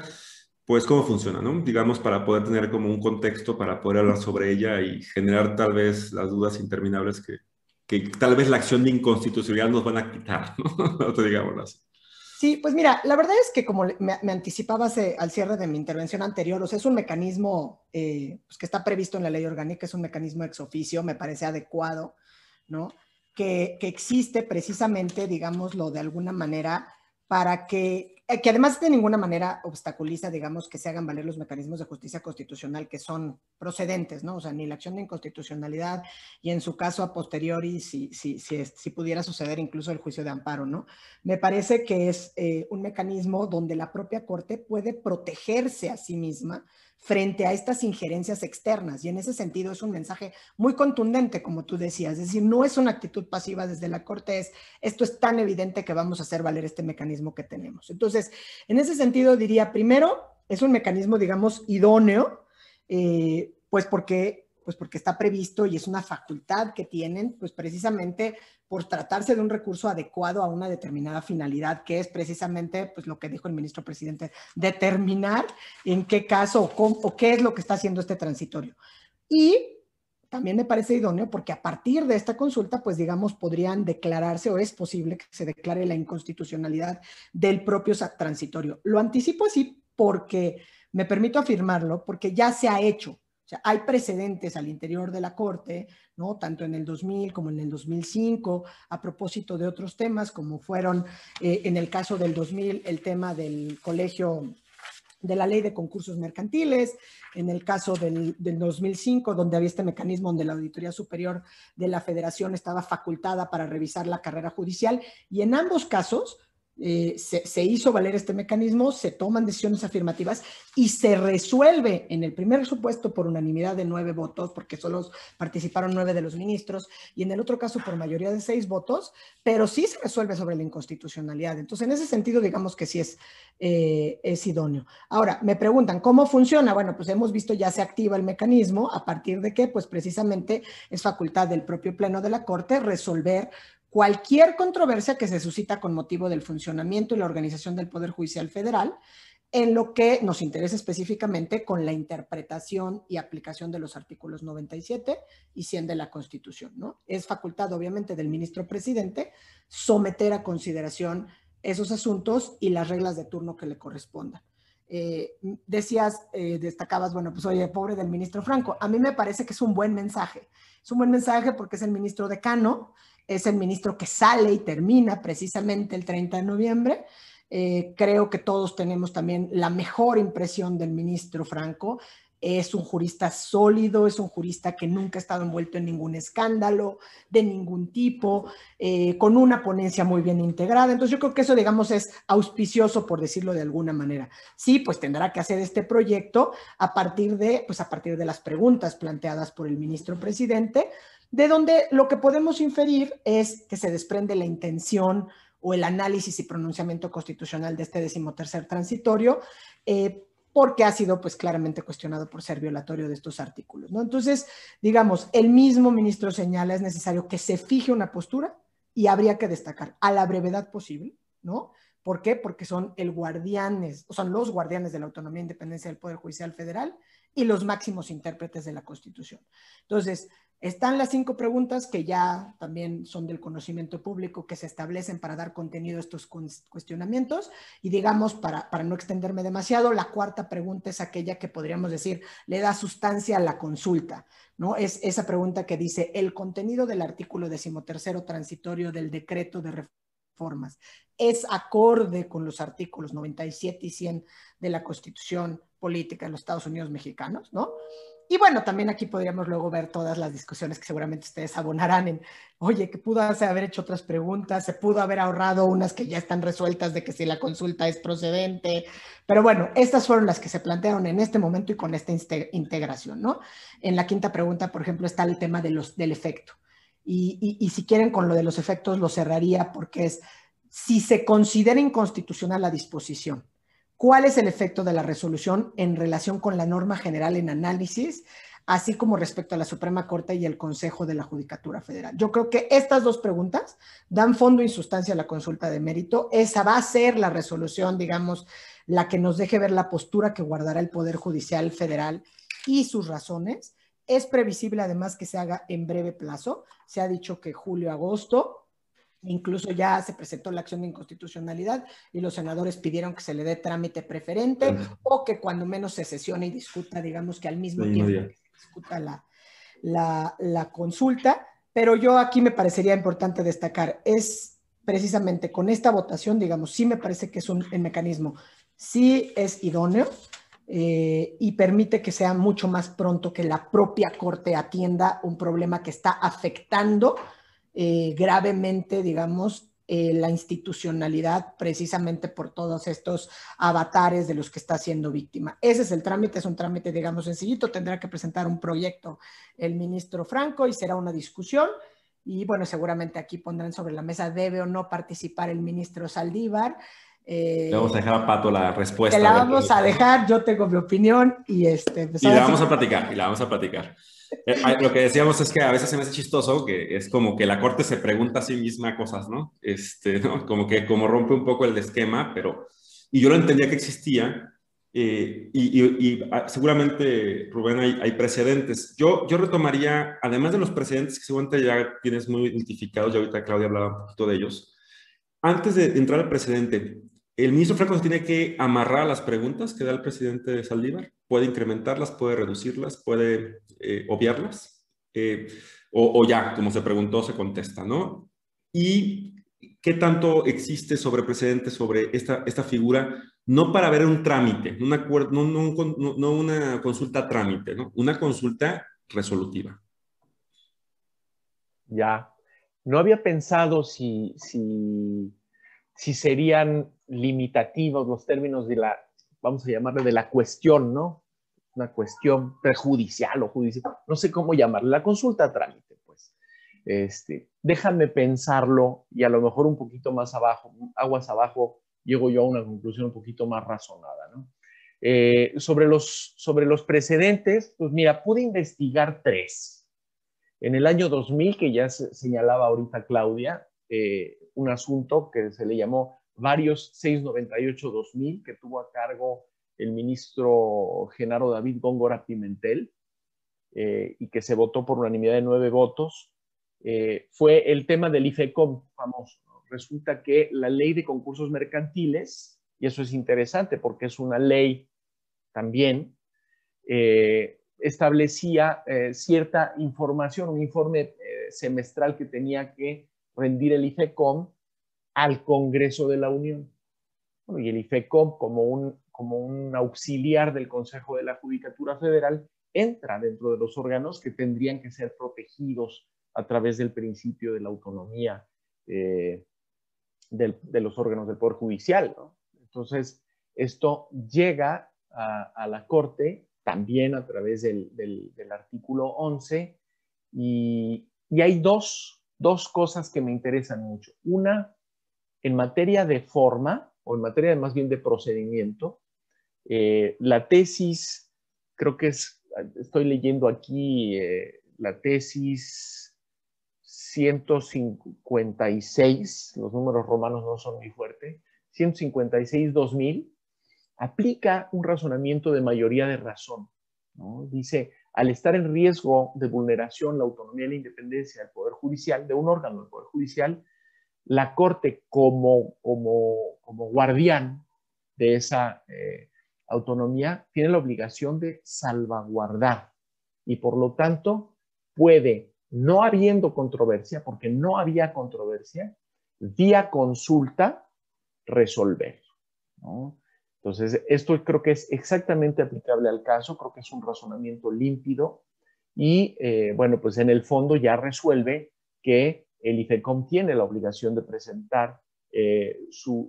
pues, ¿cómo funciona, no? Digamos, para poder tener como un contexto, para poder hablar sobre ella y generar tal vez las dudas interminables que, que tal vez la acción de inconstitucionalidad nos van a quitar, ¿no? te digamos así. Sí, pues mira, la verdad es que como me, anticipaba al cierre de mi intervención anterior, o sea, es un mecanismo eh, pues que está previsto en la ley orgánica, es un mecanismo ex oficio, me parece adecuado, ¿no? Que, que existe precisamente, digámoslo de alguna manera, para que que además de ninguna manera obstaculiza, digamos, que se hagan valer los mecanismos de justicia constitucional que son procedentes, ¿no? O sea, ni la acción de inconstitucionalidad y en su caso a posteriori, si, si, si, si pudiera suceder incluso el juicio de amparo, ¿no? Me parece que es eh, un mecanismo donde la propia Corte puede protegerse a sí misma frente a estas injerencias externas. Y en ese sentido es un mensaje muy contundente, como tú decías. Es decir, no es una actitud pasiva desde la Corte, es esto es tan evidente que vamos a hacer valer este mecanismo que tenemos. Entonces, en ese sentido diría, primero, es un mecanismo, digamos, idóneo, eh, pues porque pues porque está previsto y es una facultad que tienen, pues precisamente por tratarse de un recurso adecuado a una determinada finalidad, que es precisamente pues lo que dijo el ministro presidente, determinar en qué caso o, qué es lo que está haciendo este transitorio. Y también me parece idóneo porque a partir de esta consulta, pues digamos, podrían declararse o es posible que se declare la inconstitucionalidad del propio transitorio. Lo anticipo así porque, me permito afirmarlo, porque ya se ha hecho. O sea, hay precedentes al interior de la Corte, ¿no? Tanto en el 2000 como en el 2005, a propósito de otros temas, como fueron eh, en el caso del 2000 el tema del colegio de la ley de concursos mercantiles, en el caso del, 2005, donde había este mecanismo donde la Auditoría Superior de la Federación estaba facultada para revisar la carrera judicial, y en ambos casos eh, se, hizo valer este mecanismo, se toman decisiones afirmativas y se resuelve en el primer supuesto por unanimidad de nueve votos, porque solo participaron nueve de los ministros, y en el otro caso por mayoría de seis votos, pero sí se resuelve sobre la inconstitucionalidad. Entonces, en ese sentido, digamos que sí es, eh, es idóneo. Ahora, me preguntan, ¿cómo funciona? Bueno, pues hemos visto ya se activa el mecanismo, a partir de que, pues precisamente es facultad del propio Pleno de la Corte resolver cualquier controversia que se suscita con motivo del funcionamiento y la organización del Poder Judicial Federal, en lo que nos interesa específicamente con la interpretación y aplicación de los artículos 97 y 100 de la Constitución. ¿no? Es facultad, obviamente, del ministro presidente someter a consideración esos asuntos y las reglas de turno que le correspondan. Eh, decías, eh, destacabas, bueno, pues oye, pobre del ministro Franco. A mí me parece que es un buen mensaje. Es un buen mensaje porque es el ministro decano, es el ministro que sale y termina precisamente el 30 de noviembre. Eh, creo que todos tenemos también la mejor impresión del ministro Franco. Es un jurista sólido, es un jurista que nunca ha estado envuelto en ningún escándalo de ningún tipo, eh, con una ponencia muy bien integrada. Entonces yo creo que eso, digamos, es auspicioso, por decirlo de alguna manera. Sí, pues tendrá que hacer este proyecto a partir de, pues a partir de las preguntas planteadas por el ministro presidente, de donde lo que podemos inferir es que se desprende la intención o el análisis y pronunciamiento constitucional de este decimotercer transitorio, eh, porque ha sido pues claramente cuestionado por ser violatorio de estos artículos. ¿no? Entonces, digamos, el mismo ministro señala es necesario que se fije una postura y habría que destacar a la brevedad posible, ¿no? ¿Por qué? Porque son el guardianes, son los guardianes de la autonomía e independencia del Poder Judicial Federal y los máximos intérpretes de la Constitución. Entonces, están las cinco preguntas que ya también son del conocimiento público que se establecen para dar contenido a estos cuestionamientos. Y digamos, para, para no extenderme demasiado, la cuarta pregunta es aquella que podríamos decir le da sustancia a la consulta, ¿no? Es esa pregunta que dice, el contenido del artículo decimotercero transitorio del decreto de reformas es acorde con los artículos 97 y 100 de la Constitución Política de los Estados Unidos Mexicanos, ¿no? Y bueno, también aquí podríamos luego ver todas las discusiones que seguramente ustedes abonarán en, oye, que pudo haber hecho otras preguntas, se pudo haber ahorrado unas que ya están resueltas de que si la consulta es procedente. Pero bueno, estas fueron las que se plantearon en este momento y con esta integración, ¿no? En la quinta pregunta, por ejemplo, está el tema de los, del efecto. Y, y si quieren con lo de los efectos, lo cerraría porque es, si se considera inconstitucional la disposición cuál es el efecto de la resolución en relación con la norma general en análisis, así como respecto a la Suprema Corte y el Consejo de la Judicatura Federal. Yo creo que estas dos preguntas dan fondo y sustancia a la consulta de mérito. Esa va a ser la resolución, digamos, la que nos deje ver la postura que guardará el Poder Judicial Federal y sus razones. Es previsible además que se haga en breve plazo. Se ha dicho que julio-agosto Incluso ya se presentó la acción de inconstitucionalidad y los senadores pidieron que se le dé trámite preferente o que cuando menos se sesione y discuta, digamos que al mismo tiempo que se discuta la, la, consulta. Pero yo aquí me parecería importante destacar, es precisamente con esta votación, digamos, sí me parece que es un mecanismo, sí es idóneo, eh, y permite que sea mucho más pronto que la propia Corte atienda un problema que está afectando eh, gravemente, digamos, eh, la institucionalidad precisamente por todos estos avatares de los que está siendo víctima. Ese es el trámite, es un trámite, digamos, sencillito. Tendrá que presentar un proyecto el ministro Franco y será una discusión. Y bueno, seguramente aquí pondrán sobre la mesa, debe o no participar el ministro Saldívar. Le vamos a dejar a Pato la respuesta. la vamos a dejar, yo tengo mi opinión y este... Pues y la vamos a platicar, y la vamos a platicar. Eh, lo que decíamos es que a veces se me hace chistoso que es como que la corte se pregunta a sí misma cosas, ¿no? Este, ¿no? Como que como rompe un poco el esquema, pero... Y yo lo entendía que existía, eh, y, y, ah, seguramente, Rubén, hay, hay, precedentes. Yo, yo retomaría, además de los precedentes que seguramente ya tienes muy identificados, ya ahorita Claudia hablaba un poquito de ellos, antes de entrar al precedente, el ministro Franco se tiene que amarrar las preguntas que da el presidente Saldívar, puede incrementarlas, puede reducirlas, puede eh, obviarlas, eh, o, ya, como se preguntó, se contesta, ¿no? Y qué tanto existe sobre precedente sobre esta, esta figura, no para ver un trámite, no, no una consulta trámite, ¿no? Una consulta resolutiva. Ya, no había pensado si, si, si serían limitativos los términos de la, vamos a llamarle de la cuestión, ¿no? Una cuestión prejudicial o judicial, no sé cómo llamarle, la consulta a trámite, pues. Este, déjame pensarlo y a lo mejor un poquito más abajo, aguas abajo, llego yo a una conclusión un poquito más razonada, ¿no? Eh, sobre, los, sobre los precedentes, pues mira, pude investigar tres. En el año 2000, que ya señalaba ahorita Claudia, eh, un asunto que se le llamó varios 698-2000 que tuvo a cargo el ministro Genaro David Góngora Pimentel eh, y que se votó por unanimidad de nueve votos, eh, fue el tema del IFECOM famoso. Resulta que la ley de concursos mercantiles, y eso es interesante porque es una ley también, eh, establecía cierta información, un informe semestral que tenía que rendir el IFECOM al Congreso de la Unión. y el IFECOM, como un, como un auxiliar del Consejo de la Judicatura Federal, entra dentro de los órganos que tendrían que ser protegidos a través del principio de la autonomía eh, de los órganos del Poder Judicial. Entonces, esto llega a, la Corte también a través del, artículo 11 y, y hay dos, dos cosas que me interesan mucho. Una, en materia de forma, o en materia más bien de procedimiento, eh, la tesis, creo que es, estoy leyendo aquí eh, la tesis 156, los números romanos no son muy fuertes, 156-2000, aplica un razonamiento de mayoría de razón. Dice, al estar en riesgo de vulneración la autonomía y la independencia del Poder Judicial, de un órgano del Poder Judicial, la Corte como, como, guardián de esa eh, autonomía tiene la obligación de salvaguardar y por lo tanto puede, no habiendo controversia, porque no había controversia, vía consulta resolver. Entonces, esto creo que es exactamente aplicable al caso, creo que es un razonamiento límpido y, eh, bueno, pues en el fondo ya resuelve que el IFECOM tiene la obligación de presentar eh, su,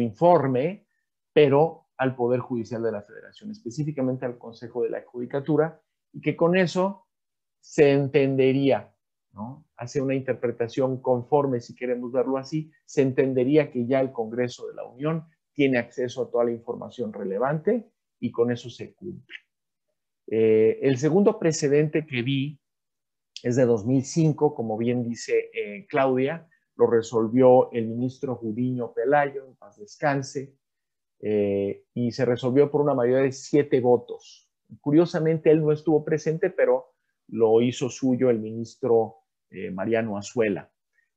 informe, pero al Poder Judicial de la Federación, específicamente al Consejo de la Judicatura, y que con eso se entendería, ¿no? hace una interpretación conforme, si queremos verlo así, se entendería que ya el Congreso de la Unión tiene acceso a toda la información relevante y con eso se cumple. Eh, el segundo precedente que vi es de 2005, como bien dice eh, Claudia, lo resolvió el ministro Judiño Pelayo, en paz descanse, eh, y se resolvió por una mayoría de siete votos. Curiosamente, él no estuvo presente, pero lo hizo suyo el ministro eh, Mariano Azuela.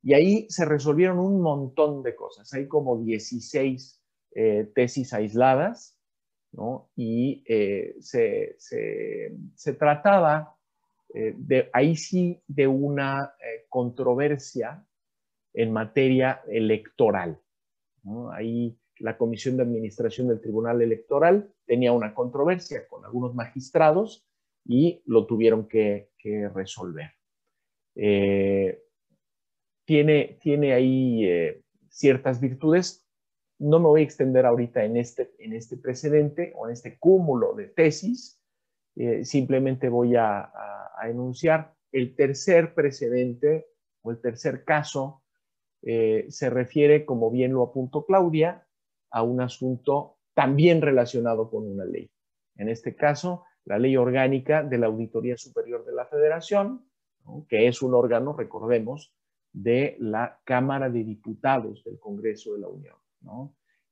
Y ahí se resolvieron un montón de cosas. Hay como 16 tesis aisladas, ¿no? Y se, se trataba eh, de, ahí sí de una eh, controversia en materia electoral. Ahí la Comisión de Administración del Tribunal Electoral tenía una controversia con algunos magistrados y lo tuvieron que, resolver. Eh, tiene, tiene ahí ciertas virtudes. No me voy a extender ahorita en este, en este precedente o en este cúmulo de tesis, eh, simplemente voy a, enunciar el tercer precedente o el tercer caso. Eh, se refiere, como bien lo apuntó Claudia, a un asunto también relacionado con una ley. En este caso, la ley orgánica de la Auditoría Superior de la Federación, que es un órgano, recordemos, de la Cámara de Diputados del Congreso de la Unión,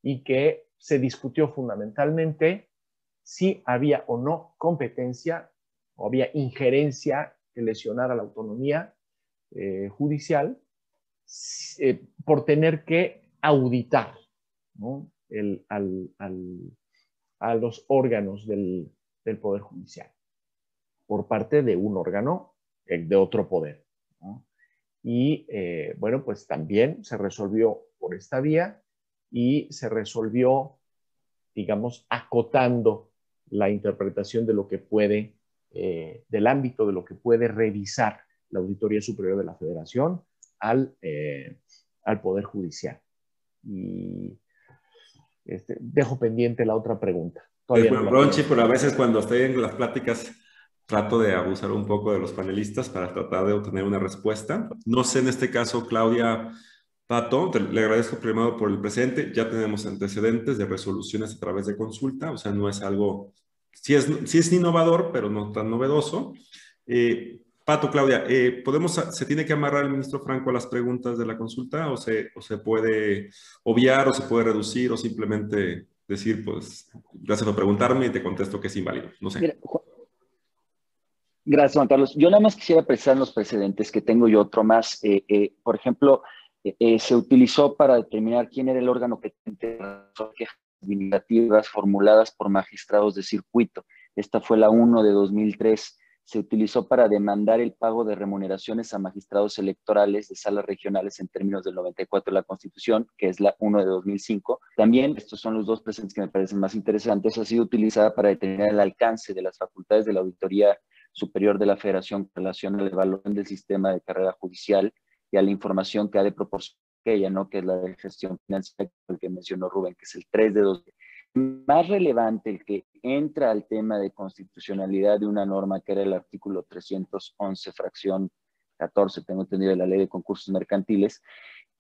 y que se discutió fundamentalmente si había o no competencia o había injerencia que lesionara la autonomía eh, judicial eh, por tener que auditar a los órganos del, Poder Judicial por parte de un órgano de otro poder. Y eh, bueno, pues también se resolvió por esta vía y se resolvió, digamos, acotando la interpretación de lo que puede, eh, del ámbito de lo que puede revisar la Auditoría Superior de la Federación al, al Poder Judicial. Y este, dejo pendiente la otra pregunta. Todavía Ronchi, pero a veces cuando estoy en las pláticas trato de abusar un poco de los panelistas para tratar de obtener una respuesta. No sé en este caso, Claudia Pato, le agradezco primero por el presente. Ya tenemos antecedentes de resoluciones a través de consulta, o sea, no es algo, sí es, sí es innovador, pero no tan novedoso. Eh, Pato, Claudia, eh, ¿podemos, ¿se tiene que amarrar el ministro Franco a las preguntas de la consulta o se, o se puede obviar o se puede reducir o simplemente decir, pues, gracias por preguntarme y te contesto que es inválido? No sé. gracias, Juan Carlos. Yo nada más quisiera precisar los precedentes que tengo yo otro más. Eh, por ejemplo, se utilizó para determinar quién era el órgano que quejas administrativas formuladas por magistrados de circuito. Esta fue la 1 de 2003 se utilizó para demandar el pago de remuneraciones a magistrados electorales de salas regionales en términos del 94 de la Constitución, que es la 1 de 2005. También, estos son los dos presentes que me parecen más interesantes, ha sido utilizada para determinar el alcance de las facultades de la Auditoría Superior de la Federación en relación a la evaluación del sistema de carrera judicial y a la información que ha de proporcionar ella, ¿no? que es la de gestión financiera, que mencionó Rubén, que es el 3 de 2 más relevante, el que entra al tema de constitucionalidad de una norma que era el artículo 311, fracción 14, tengo entendido, de la ley de concursos mercantiles,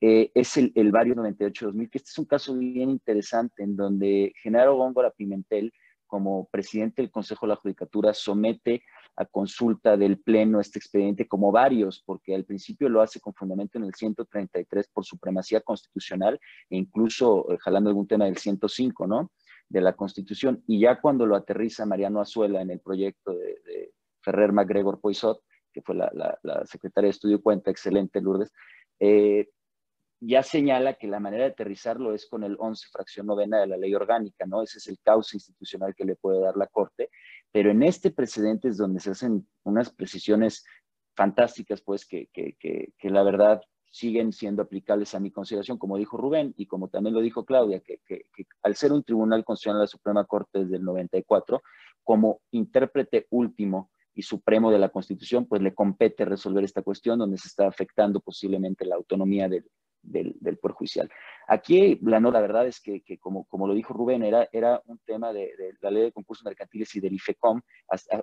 eh, es el, el Vario 98-2000, que este es un caso bien interesante en donde Genaro Góngora Pimentel, como presidente del Consejo de la Judicatura, somete a consulta del Pleno este expediente como varios, porque al principio lo hace con fundamento en el 133 por supremacía constitucional e incluso eh, jalando algún tema del 105, ¿no? de la Constitución. Y ya cuando lo aterriza Mariano Azuela en el proyecto de, Ferrer MacGregor Poisot, que fue la, secretaria de Estudio Cuenta, excelente Lourdes, eh, ya señala que la manera de aterrizarlo es con el 11 fracción novena de la ley orgánica, ¿no? Ese es el cauce institucional que le puede dar la Corte, pero en este precedente es donde se hacen unas precisiones fantásticas, pues, que, que, que la verdad siguen siendo aplicables a mi consideración, como dijo Rubén y como también lo dijo Claudia, que, al ser un tribunal constitucional de la Suprema Corte desde el 94, como intérprete último y supremo de la Constitución, pues le compete resolver esta cuestión donde se está afectando posiblemente la autonomía del, del, del. Aquí, la, no, la verdad es que, como, lo dijo Rubén, era, un tema de, la ley de concursos mercantiles y del IFECOM,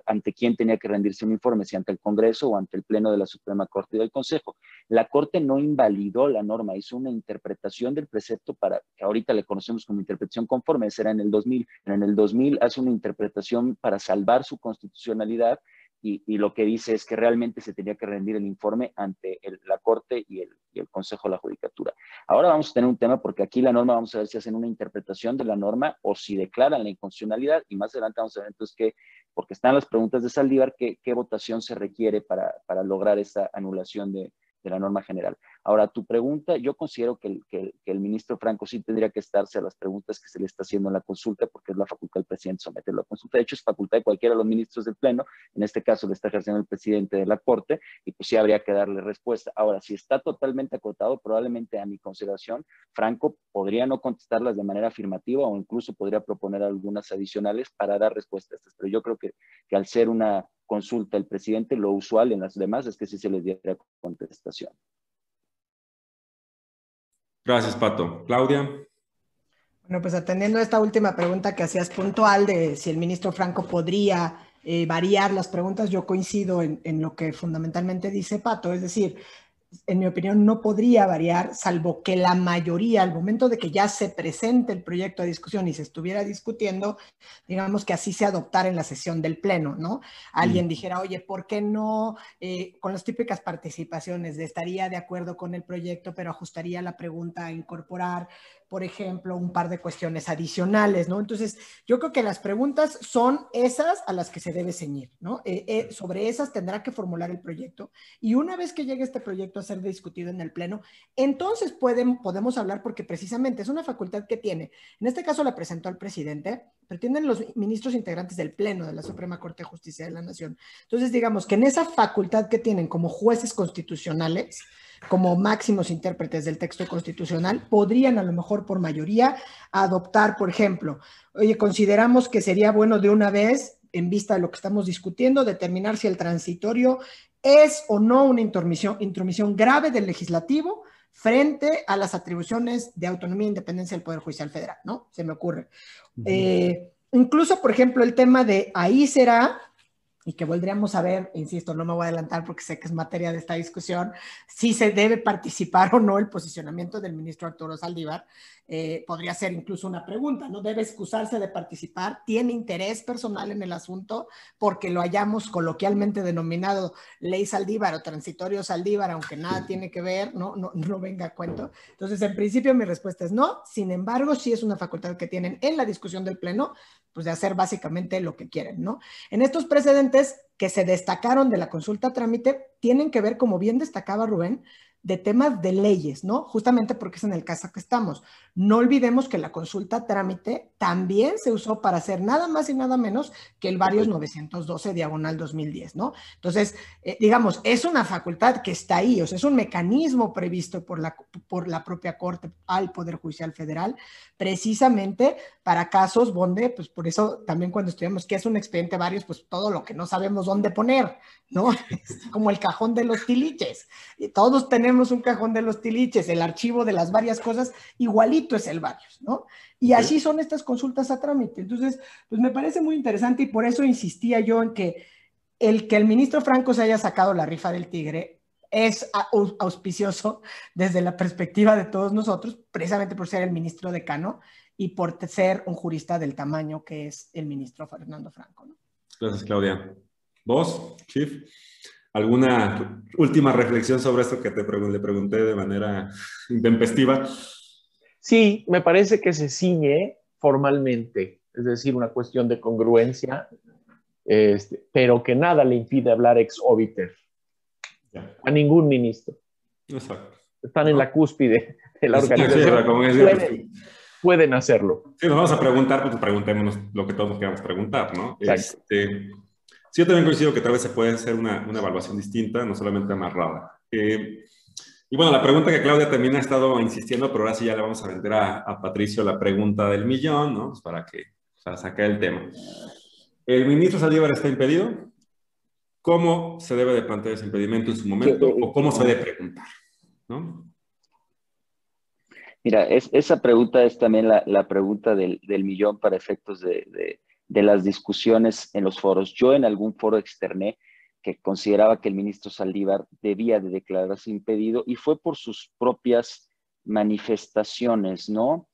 ante quién tenía que rendirse un informe, si ante el Congreso o ante el Pleno de la Suprema Corte y del Consejo. La Corte no invalidó la norma, hizo una interpretación del precepto para, que ahorita le conocemos como interpretación conforme, esa era en el 2000. En el 2000 hace una interpretación para salvar su constitucionalidad y, lo que dice es que realmente se tenía que rendir el informe ante la Corte y el, Consejo de la Judicatura. Ahora vamos a tener un tema porque aquí la norma, vamos a ver si hacen una interpretación de la norma o si declaran la inconstitucionalidad y más adelante vamos a ver entonces que, porque están las preguntas de Saldívar, qué, votación se requiere para, lograr esa anulación de la norma general. Ahora, tu pregunta, yo considero que el, que, el, ministro Franco sí tendría que estarse a las preguntas que se le está haciendo en la consulta, porque es la facultad del presidente someterlo a consulta. De hecho, es facultad de cualquiera de los ministros del Pleno, en este caso le está ejerciendo el presidente de la Corte, y pues sí habría que darle respuesta. Ahora, si está totalmente acotado, probablemente a mi consideración, Franco podría no contestarlas de manera afirmativa o incluso podría proponer algunas adicionales para dar respuesta a estas. Pero yo creo que, que al ser una consulta el presidente, lo usual en las demás es que sí se les diera contestación. Gracias, Pato. Claudia. Bueno, pues atendiendo a esta última pregunta que hacías puntual de si el ministro Franco podría eh, variar las preguntas, yo coincido en, en, lo que fundamentalmente dice Pato, es decir, en mi opinión, no podría variar, salvo que la mayoría, al momento de que ya se presente el proyecto a discusión y se estuviera discutiendo, digamos que así se adoptara en la sesión del Pleno, ¿no? Alguien mm. dijera, oye, ¿por qué no, eh, con las típicas participaciones, de estaría de acuerdo con el proyecto, pero ajustaría la pregunta a incorporar por ejemplo, un par de cuestiones adicionales, ¿no? Entonces, yo creo que las preguntas son esas a las que se debe ceñir, ¿no? Eh, eh, sobre esas tendrá que formular el proyecto y una vez que llegue este proyecto a ser discutido en el Pleno, entonces pueden, podemos hablar porque precisamente es una facultad que tiene, en este caso la presentó al presidente, pero tienen los ministros integrantes del Pleno de la Suprema Corte de Justicia de la Nación. Entonces, digamos que en esa facultad que tienen como jueces constitucionales, como máximos intérpretes del texto constitucional, podrían a lo mejor por mayoría adoptar, por ejemplo, oye, consideramos que sería bueno de una vez, en vista de lo que estamos discutiendo, determinar si el transitorio es o no una intromisión, intromisión grave del legislativo frente a las atribuciones de autonomía e independencia del Poder Judicial Federal, ¿no? Se me ocurre. Eh, incluso, por ejemplo, el tema de ahí será y que volveríamos a ver, insisto, no me voy a adelantar porque sé que es materia de esta discusión, si se debe participar o no el posicionamiento del ministro Arturo Saldívar. Eh, podría ser incluso una pregunta, ¿no? ¿Debe excusarse de participar? ¿Tiene interés personal en el asunto? Porque lo hayamos coloquialmente denominado ley Saldívar o transitorio Saldívar, aunque nada tiene que ver, ¿no? No, no venga a cuento. Entonces, en principio mi respuesta es no. Sin embargo, sí es una facultad que tienen en la discusión del Pleno, pues de hacer básicamente lo que quieren, ¿no? En estos precedentes que se destacaron de la consulta trámite, tienen que ver, como bien destacaba Rubén, de temas de leyes, ¿no? Justamente porque es en el caso que estamos. No olvidemos que la consulta trámite también se usó para hacer nada más y nada menos que el varios 912 diagonal 2010, ¿no? Entonces, eh, digamos, es una facultad que está ahí, o sea, es un mecanismo previsto por la, por la propia Corte al Poder Judicial Federal, precisamente para casos donde, pues por eso también cuando estudiamos qué es un expediente varios, pues todo lo que no sabemos dónde poner, ¿no? Es como el cajón de los tiliches. Y todos tenemos un cajón de los tiliches, el archivo de las varias cosas, igualito es el varios, ¿no? Y así son estas consultas a trámite. Entonces, pues me parece muy interesante y por eso insistía yo en que el que el ministro Franco se haya sacado la rifa del tigre es auspicioso desde la perspectiva de todos nosotros, precisamente por ser el ministro decano y por ser un jurista del tamaño que es el ministro Fernando Franco. ¿no? Gracias, Claudia. ¿Vos, Chief? ¿Alguna última reflexión sobre esto que te le pregunté de manera intempestiva? Sí, me parece que se ciñe formalmente, es decir, una cuestión de congruencia, este, pero que nada le impide hablar ex obiter a ningún ministro. Exacto. Están en la cúspide de la organización. pueden, hacerlo. Sí, nos vamos a preguntar, pues preguntémonos lo que todos nos queramos preguntar, ¿no? Este, Sí, yo también coincido que tal vez se puede hacer una, una evaluación distinta, no solamente amarrada. Eh, y bueno, la pregunta que Claudia también ha estado insistiendo, pero ahora sí ya le vamos a vender a, Patricio la pregunta del millón, ¿no? Pues para que sea, saque el tema. ¿El ministro Saldívar está impedido? ¿Cómo se debe de plantear ese impedimento en su momento o cómo se debe preguntar? ¿no? Mira, es, esa pregunta es también la, pregunta del, millón para efectos de, de las discusiones en los foros. Yo en algún foro externé que consideraba que el ministro Saldívar debía de declararse impedido y fue por sus propias manifestaciones, ¿no?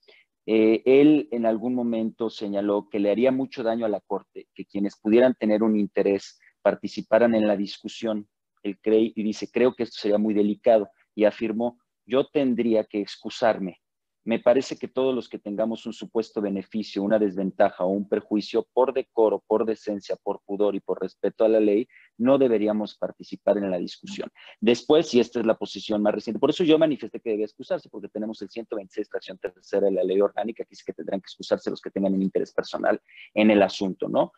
Eh, él en algún momento señaló que le haría mucho daño a la Corte, que quienes pudieran tener un interés participaran en la discusión. Él cree y dice, creo que esto sería muy delicado y afirmó, yo tendría que excusarme me parece que todos los que tengamos un supuesto beneficio, una desventaja o un perjuicio por decoro, por decencia, por pudor y por respeto a la ley, no deberíamos participar en la discusión. Después, si esta es la posición más reciente, por eso yo manifesté que debía excusarse, porque tenemos el 126 fracción tercera de la ley orgánica, que dice que tendrán que excusarse los que tengan un interés personal en el asunto, ¿no?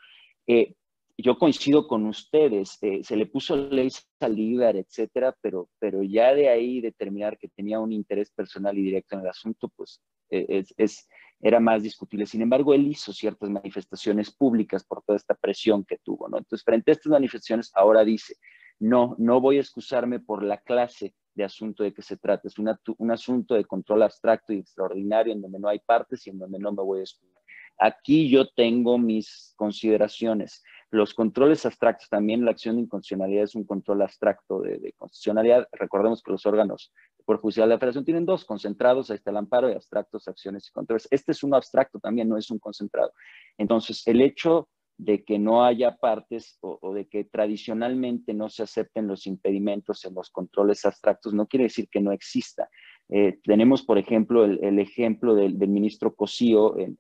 Eh, yo coincido con ustedes, eh, se le puso ley Saldívar, etcétera, pero, pero ya de ahí determinar que tenía un interés personal y directo en el asunto, pues eh, es, es, era más discutible. Sin embargo, él hizo ciertas manifestaciones públicas por toda esta presión que tuvo, ¿no? Entonces, frente a estas manifestaciones, ahora dice, no, no voy a excusarme por la clase de asunto de que se trata. Es una, un asunto de control abstracto y extraordinario en donde no hay partes y en donde no me voy a excusar. Aquí yo tengo mis consideraciones. Los controles abstractos, también la acción de inconstitucionalidad es un control abstracto de, constitucionalidad. Recordemos que los órganos por judicial de la federación tienen dos, concentrados, ahí está el amparo, y abstractos, acciones y controles. Este es un abstracto también, no es un concentrado. Entonces, el hecho de que no haya partes o, o, de que tradicionalmente no se acepten los impedimentos en los controles abstractos no quiere decir que no exista. Eh, tenemos, por ejemplo, el, ejemplo del, ministro Cosío en,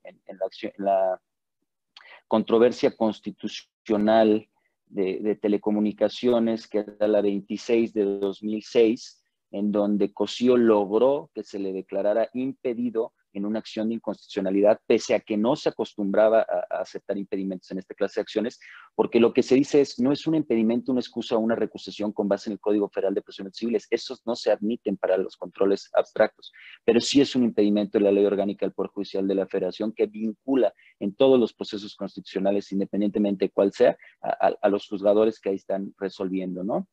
la, controversia constitucional de, telecomunicaciones, que era la 26 de 2006, en donde Cosío logró que se le declarara impedido en una acción de inconstitucionalidad, pese a que no se acostumbraba a, aceptar impedimentos en esta clase de acciones, porque lo que se dice es, no es un impedimento, una excusa o una recusación con base en el Código Federal de Procedimientos Civiles, esos no se admiten para los controles abstractos, pero sí es un impedimento de la Ley Orgánica del Poder Judicial de la Federación que vincula en todos los procesos constitucionales, independientemente de cuál sea, a, los juzgadores que ahí están resolviendo, ¿no?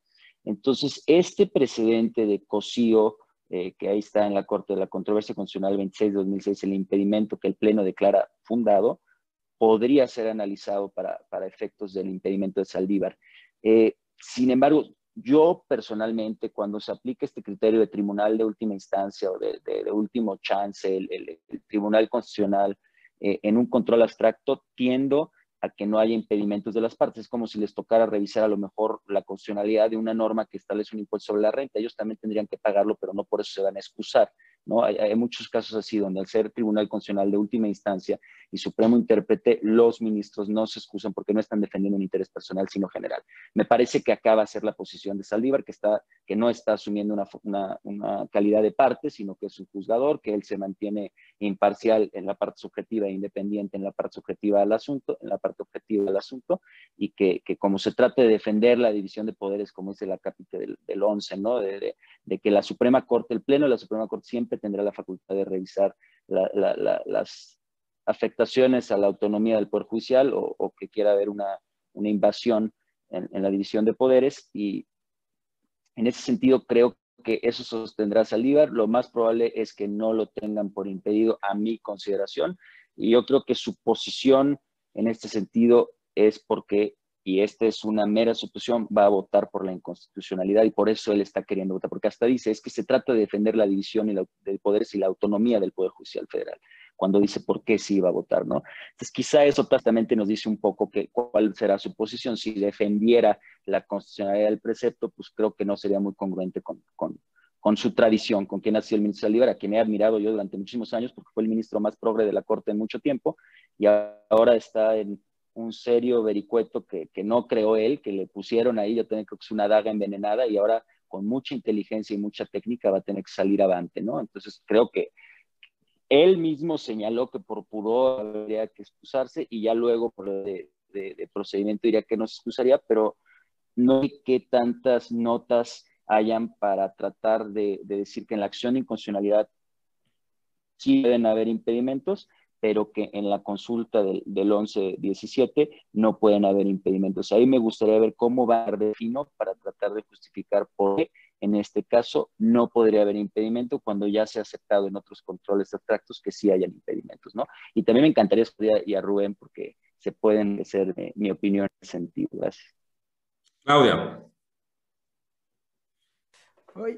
Entonces, este precedente de COSIO, eh, que ahí está en la Corte de la Controversia Constitucional 26-2006, el impedimento que el Pleno declara fundado, podría ser analizado para, para efectos del impedimento de Saldívar. Eh, sin embargo, yo personalmente, cuando se aplica este criterio de tribunal de última instancia o de, último chance, el, el, Tribunal Constitucional, eh, en un control abstracto, tiendo a que no haya impedimentos de las partes. Es como si les tocara revisar a lo mejor la constitucionalidad de una norma que establece un impuesto sobre la renta. Ellos también tendrían que pagarlo, pero no por eso se van a excusar. ¿No? Hay, muchos casos así donde al ser Tribunal Constitucional de última instancia y Supremo intérprete, los ministros no se excusan porque no están defendiendo un interés personal, sino general. Me parece que acaba de ser la posición de Saldívar, que, está, que no está asumiendo una, una, calidad de parte, sino que es un juzgador, que él se mantiene imparcial en la parte subjetiva e independiente en la parte subjetiva del asunto, en la parte objetiva del asunto, y que, que como se trata de defender la división de poderes, como dice la capítulo del, 11, ¿no? De, de, de que la Suprema Corte, el Pleno de la Suprema Corte siempre tendrá la facultad de revisar las afectaciones a la autonomía del Poder Judicial o, que quiera haber una, invasión en, la división de poderes. Y en ese sentido creo que eso sostendrá Saldívar. Lo más probable es que no lo tengan por impedido a mi consideración. Y yo creo que su posición en este sentido es porque y esta es una mera suposición, va a votar por la inconstitucionalidad y por eso él está queriendo votar, porque hasta dice, es que se trata de defender la división y de poderes y la autonomía del Poder Judicial Federal, cuando dice por qué sí iba a votar, ¿no? Entonces quizá eso prácticamente nos dice un poco que, cuál será su posición, si defendiera la constitucionalidad del precepto, pues creo que no sería muy congruente con, con, con su tradición, con quien ha sido el ministro Saldívar, a quien he admirado yo durante muchísimos años, porque fue el ministro más progre de la Corte en mucho tiempo, y ahora está en un serio vericueto que, que, no creó él, que le pusieron ahí, yo tengo que es una daga envenenada y ahora con mucha inteligencia y mucha técnica va a tener que salir avante, ¿no? Entonces creo que él mismo señaló que por pudor habría que excusarse y ya luego por de, de, procedimiento diría que no se excusaría, pero no sé qué tantas notas hayan para tratar de, de decir que en la acción de inconstitucionalidad sí deben haber impedimentos, pero que en la consulta del, del 11-17 no pueden haber impedimentos. Ahí me gustaría ver cómo va a fino para tratar de justificar por qué en este caso no podría haber impedimento cuando ya se ha aceptado en otros controles abstractos que sí hayan impedimentos, ¿no? Y también me encantaría escuchar a Rubén porque se pueden hacer mi opinión en ese sentido. Gracias. Claudia.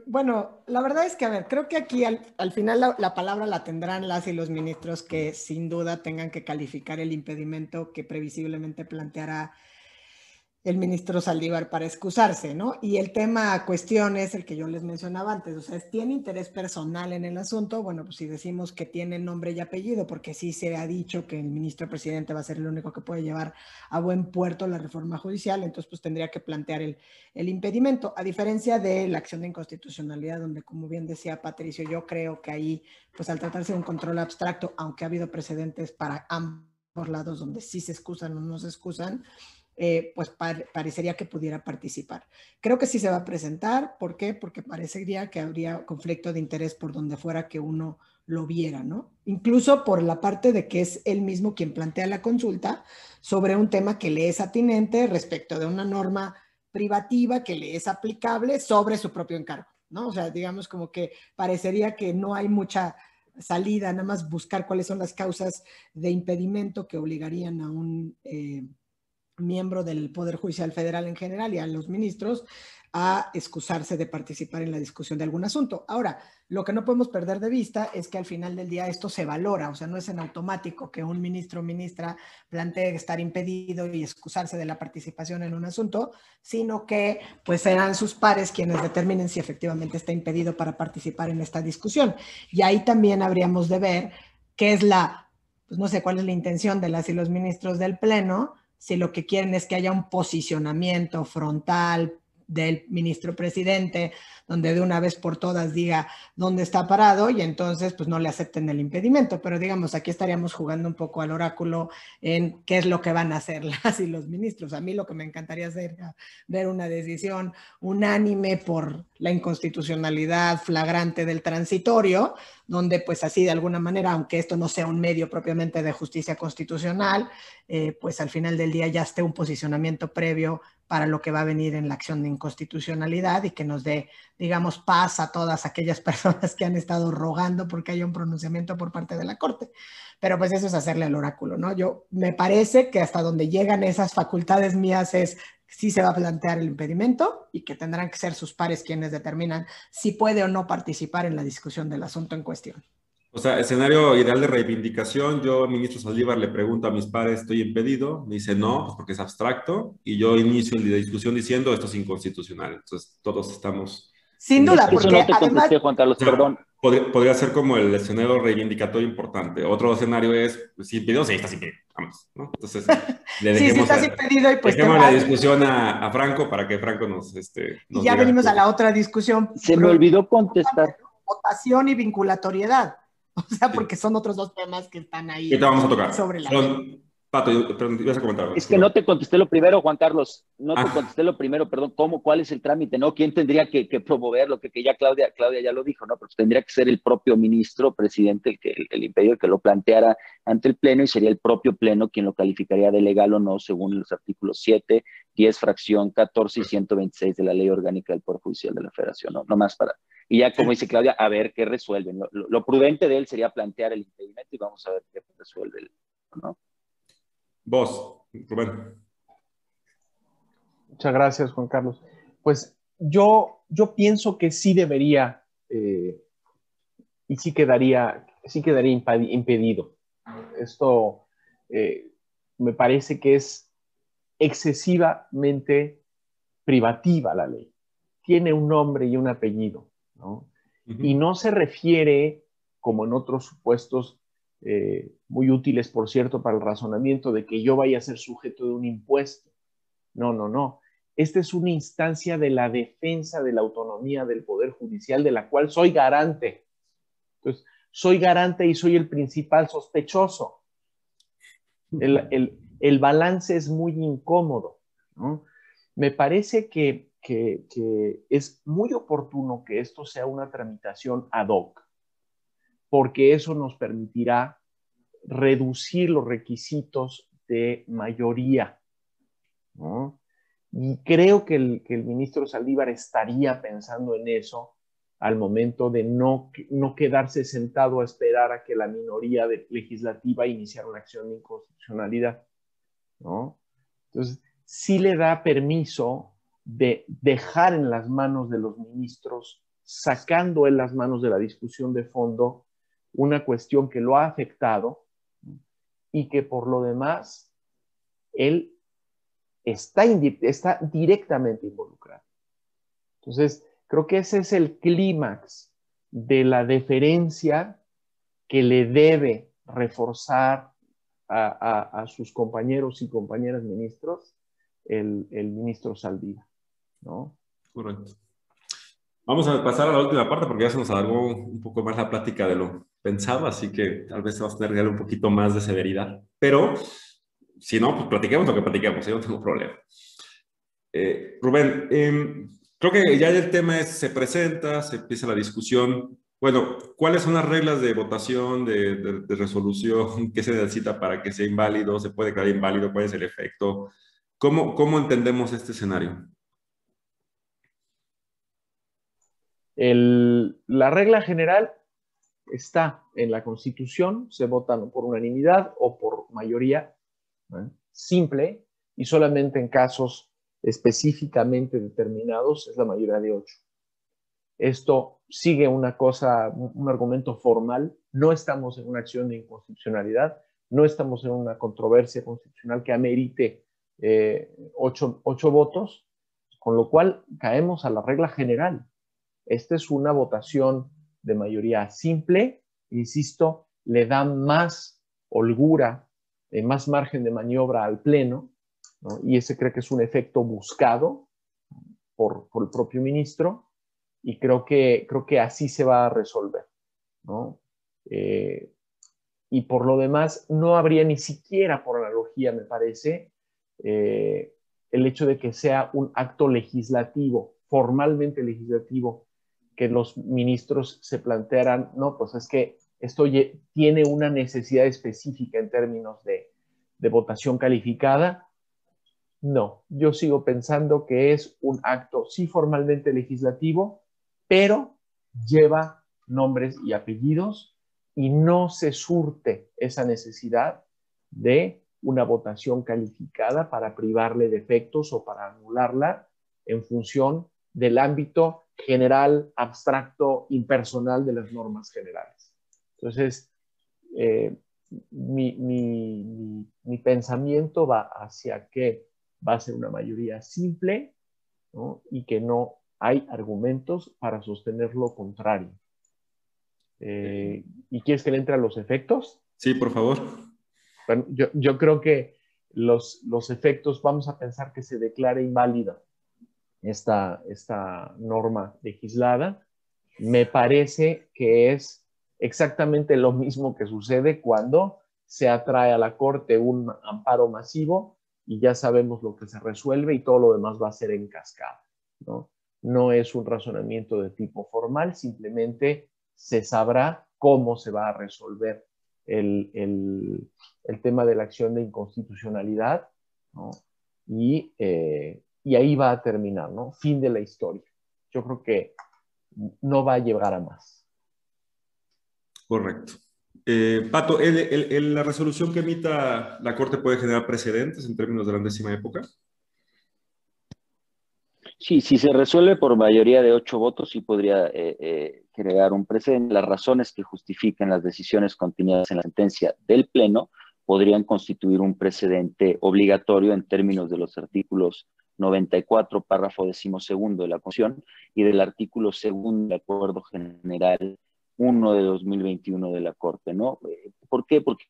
Bueno, la verdad es que, a ver, creo que aquí al, final la, la, palabra la tendrán las y los ministros que sin duda tengan que calificar el impedimento que previsiblemente planteará el ministro Saldívar para excusarse, ¿no? Y el tema cuestión es el que yo les mencionaba antes, o sea, ¿tiene interés personal en el asunto? Bueno, pues si decimos que tiene nombre y apellido, porque sí se ha dicho que el ministro presidente va a ser el único que puede llevar a buen puerto la reforma judicial, entonces pues tendría que plantear el, el impedimento, a diferencia de la acción de inconstitucionalidad, donde como bien decía Patricio, yo creo que ahí, pues al tratarse de un control abstracto, aunque ha habido precedentes para ambos lados donde sí se excusan o no se excusan, eh, pues parecería que pudiera participar. Creo que sí se va a presentar. ¿Por qué? Porque parecería que habría conflicto de interés por donde fuera que uno lo viera, ¿no? Incluso por la parte de que es él mismo quien plantea la consulta sobre un tema que le es atinente respecto de una norma privativa que le es aplicable sobre su propio encargo, ¿no? O sea, digamos como que parecería que no hay mucha salida, nada más buscar cuáles son las causas de impedimento que obligarían a un... Eh, miembro del Poder Judicial Federal en general y a los ministros a excusarse de participar en la discusión de algún asunto. Ahora, lo que no podemos perder de vista es que al final del día esto se valora, o sea, no es en automático que un ministro o ministra plantee estar impedido y excusarse de la participación en un asunto, sino que pues serán sus pares quienes determinen si efectivamente está impedido para participar en esta discusión. Y ahí también habríamos de ver qué es la, pues no sé cuál es la intención de las y los ministros del Pleno, si lo que quieren es que haya un posicionamiento frontal, del ministro presidente, donde de una vez por todas diga dónde está parado y entonces pues no le acepten el impedimento. Pero digamos, aquí estaríamos jugando un poco al oráculo en qué es lo que van a hacer las y los ministros. A mí lo que me encantaría hacer ver una decisión unánime por la inconstitucionalidad flagrante del transitorio, donde pues así de alguna manera, aunque esto no sea un medio propiamente de justicia constitucional, eh, pues al final del día ya esté un posicionamiento previo para lo que va a venir en la acción de inconstitucionalidad y que nos dé, digamos, paz a todas aquellas personas que han estado rogando porque haya un pronunciamiento por parte de la Corte. Pero pues eso es hacerle al oráculo, ¿no? Yo me parece que hasta donde llegan esas facultades mías es si se va a plantear el impedimento y que tendrán que ser sus pares quienes determinan si puede o no participar en la discusión del asunto en cuestión. O sea, escenario ideal de reivindicación, yo, ministro Saldívar, le pregunto a mis padres, ¿estoy impedido? Me dice, no, pues porque es abstracto. Y yo inicio la discusión diciendo, esto es inconstitucional. Entonces, todos estamos... Sin duda, porque no te contesté, Juan Carlos, perdón. Podría, ser como el escenario reivindicatorio importante. Otro escenario es, pues, si impedido, sí, estás impedido. Vamos, ¿no? Entonces, le dejemos, sí, estás impedido y pues dejemos la discusión a, Franco para que Franco nos... Este, y ya venimos a la otra discusión. Se me olvidó contestar. Votación y vinculatoriedad. O sea, porque son otros dos temas que están ahí. te vamos a tocar. Sobre la Pato, ibas a comentar. Es que no te contesté lo primero, Juan Carlos. No te ah. contesté lo primero, perdón. ¿Cómo, ¿Cuál es el trámite? ¿No? ¿Quién tendría que, promoverlo? Que, que ya Claudia, Claudia ya lo dijo, ¿no? Pero tendría que ser el propio ministro, presidente, el, que, el, imperio que lo planteara ante el Pleno y sería el propio Pleno quien lo calificaría de legal o no, según los artículos 7, 10, fracción 14 y 126 de la Ley Orgánica del Poder Judicial de la Federación, ¿no? No más para, y ya, como dice Claudia, a ver qué resuelven. Lo, prudente de él sería plantear el impedimento y vamos a ver qué resuelve. ¿no? Vos, Rubén. Muchas gracias, Juan Carlos. Pues yo, yo pienso que sí debería eh, y sí quedaría, sí quedaría impedido. Esto eh, me parece que es excesivamente privativa la ley. Tiene un nombre y un apellido. Y no se refiere, como en otros supuestos eh, muy útiles, por cierto, para el razonamiento de que yo vaya a ser sujeto de un impuesto. No, no, no. Esta es una instancia de la defensa de la autonomía del Poder Judicial, de la cual soy garante. Entonces, soy garante y soy el principal sospechoso. El, balance es muy incómodo. Me parece que que, es muy oportuno que esto sea una tramitación ad hoc, porque eso nos permitirá reducir los requisitos de mayoría. Y creo que el, que el, ministro Saldívar estaría pensando en eso al momento de no, no quedarse sentado a esperar a que la minoría legislativa iniciara una acción de inconstitucionalidad. ¿no? Entonces, sí le da permiso de dejar en las manos de los ministros, sacando en las manos de la discusión de fondo una cuestión que lo ha afectado y que por lo demás él está, está directamente involucrado. Entonces, creo que ese es el clímax de la deferencia que le debe reforzar a, sus compañeros y compañeras ministros el, el ministro Saldívar. ¿no? Correcto. Vamos a pasar a la última parte porque ya se nos alargó un poco más la plática de lo pensado, así que tal vez vamos a tener que darle un poquito más de severidad. Pero si no, pues platiquemos lo que platiquemos, yo no tengo problema. Eh, Rubén, em, creo que ya el tema es, se presenta, se empieza la discusión. Bueno, ¿cuáles son las reglas de votación, de, resolución? ¿Qué se necesita para que sea inválido? ¿Se puede quedar inválido? ¿Cuál es el efecto? ¿Cómo, cómo entendemos este escenario? la regla general está en la Constitución, se votan por unanimidad o por mayoría simple y solamente en casos específicamente determinados es la mayoría de ocho. Esto sigue una cosa, un argumento formal. No estamos en una acción de inconstitucionalidad, no estamos en una controversia constitucional que amerite eh, ocho, votos, con lo cual caemos a la regla general. Esta es una votación de mayoría simple, insisto, le da más holgura, eh, más margen de maniobra al Pleno, y ese creo que es un efecto buscado por, por el propio ministro, y creo que, creo que así se va a resolver. Eh, y por lo demás, no habría ni siquiera, por analogía, me parece, eh, el hecho de que sea un acto legislativo, formalmente legislativo, que los ministros se plantearan, no, pues es que esto tiene una necesidad específica en términos de, de votación calificada. No, yo sigo pensando que es un acto sí formalmente legislativo, pero lleva nombres y apellidos y no se surte esa necesidad de una votación calificada para privarle de efectos o para anularla en función del ámbito general, abstracto, impersonal de las normas generales. Entonces, eh, mi, mi, pensamiento va hacia que va a ser una mayoría simple y que no hay argumentos para sostener lo contrario. Eh, ¿Y quieres que le entre a los efectos? Sí, por favor. Bueno, yo, creo que los, los, efectos, vamos a pensar que se declare inválida esta, esta norma legislada. Me parece que es exactamente lo mismo que sucede cuando se atrae a la Corte un amparo masivo y ya sabemos lo que se resuelve y todo lo demás va a ser en cascada. ¿no? no es un razonamiento de tipo formal, simplemente se sabrá cómo se va a resolver el, tema de la acción de inconstitucionalidad, eh, y, ahí va a terminar, ¿no? Fin de la historia. Yo creo que no va a llegar a más. Correcto. Eh, Pato, ¿la resolución que emita la Corte puede generar precedentes en términos de la décima época? Sí, si se resuelve por mayoría de ocho votos, sí podría eh, eh, crear un precedente. Las razones que justifiquen las decisiones contenidas en la sentencia del Pleno podrían constituir un precedente obligatorio en términos de los artículos 94, párrafo decimosegundo de la Constitución y del artículo segundo del Acuerdo General 1 de 2021 de la Corte, ¿no? ¿Por qué? Porque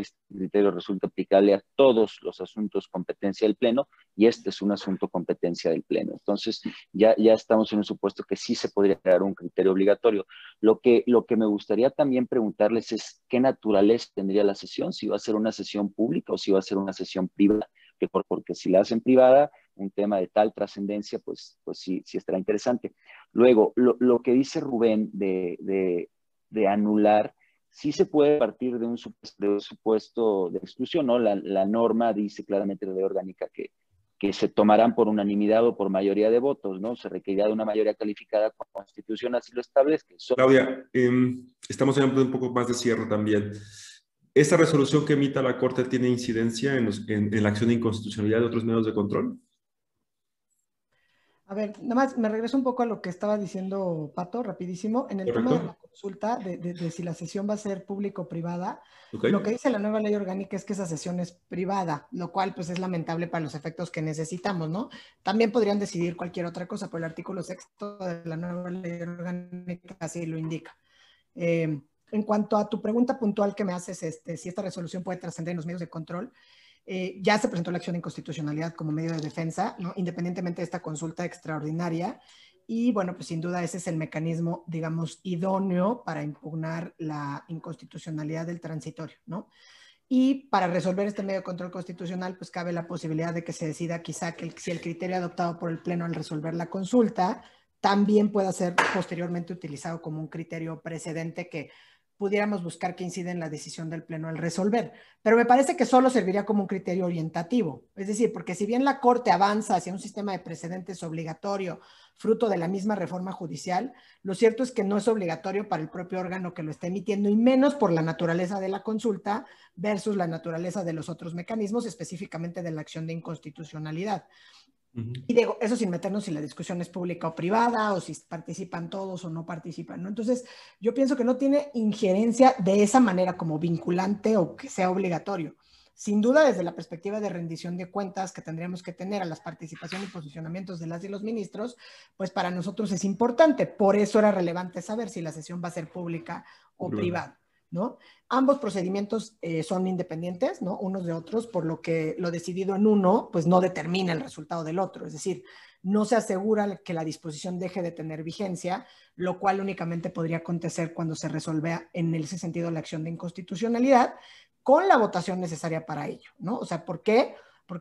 este criterio resulta aplicable a todos los asuntos competencia del Pleno y este es un asunto competencia del Pleno. Entonces, ya, ya estamos en un supuesto que sí se podría dar un criterio obligatorio. Lo que, lo que me gustaría también preguntarles es qué naturaleza tendría la sesión, si va a ser una sesión pública o si va a ser una sesión privada, que porque si la hacen privada, un tema de tal trascendencia, pues, pues sí, sí estará interesante. Luego, lo, que dice Rubén de, de, de anular sí se puede partir de un, supuesto de exclusión, ¿no? La, norma dice claramente la ley orgánica que, que se tomarán por unanimidad o por mayoría de votos, ¿no? Se requerirá de una mayoría calificada con la Constitución, así lo establezca. Claudia, em, estamos hablando de un poco más de cierre también. ¿Esta resolución que emita la Corte tiene incidencia en, en la acción de inconstitucionalidad de otros medios de control? A ver, nada más me regreso un poco a lo que estaba diciendo Pato, rapidísimo. En el tema de la consulta, de, si la sesión va a ser público o privada, lo que dice la nueva ley orgánica es que esa sesión es privada, lo cual pues es lamentable para los efectos que necesitamos, ¿no? También podrían decidir cualquier otra cosa, pero el artículo sexto de la nueva ley orgánica así lo indica. Eh, en cuanto a tu pregunta puntual que me haces, este, si esta resolución puede trascender en los medios de control, eh, ya se presentó la acción de inconstitucionalidad como medio de defensa, independientemente de esta consulta extraordinaria. Y bueno, pues sin duda ese es el mecanismo, digamos, idóneo para impugnar la inconstitucionalidad del transitorio, ¿no? Y para resolver este medio de control constitucional, pues cabe la posibilidad de que se decida quizá que si el criterio adoptado por el Pleno al resolver la consulta también pueda ser posteriormente utilizado como un criterio precedente que pudiéramos buscar que incide en la decisión del Pleno al resolver. Pero me parece que solo serviría como un criterio orientativo. Es decir, porque si bien la Corte avanza hacia un sistema de precedentes obligatorio, fruto de la misma reforma judicial, lo cierto es que no es obligatorio para el propio órgano que lo está emitiendo y menos por la naturaleza de la consulta versus la naturaleza de los otros mecanismos, específicamente de la acción de inconstitucionalidad. Y digo, eso sin meternos si la discusión es pública o privada, o si participan todos o no participan, ¿no? Entonces, yo pienso que no tiene injerencia de esa manera como vinculante o que sea obligatorio. Sin duda, desde la perspectiva de rendición de cuentas que tendríamos que tener a las participaciones y posicionamientos de las y los ministros, pues para nosotros es importante. Por eso era relevante saber si la sesión va a ser pública o privada. ¿No? Ambos procedimientos eh, son independientes, ¿no? Unos de otros, por lo que lo decidido en uno, pues no determina el resultado del otro. Es decir, no se asegura que la disposición deje de tener vigencia, lo cual únicamente podría acontecer cuando se resuelva en ese sentido la acción de inconstitucionalidad con la votación necesaria para ello, ¿no? O sea, ¿por qué?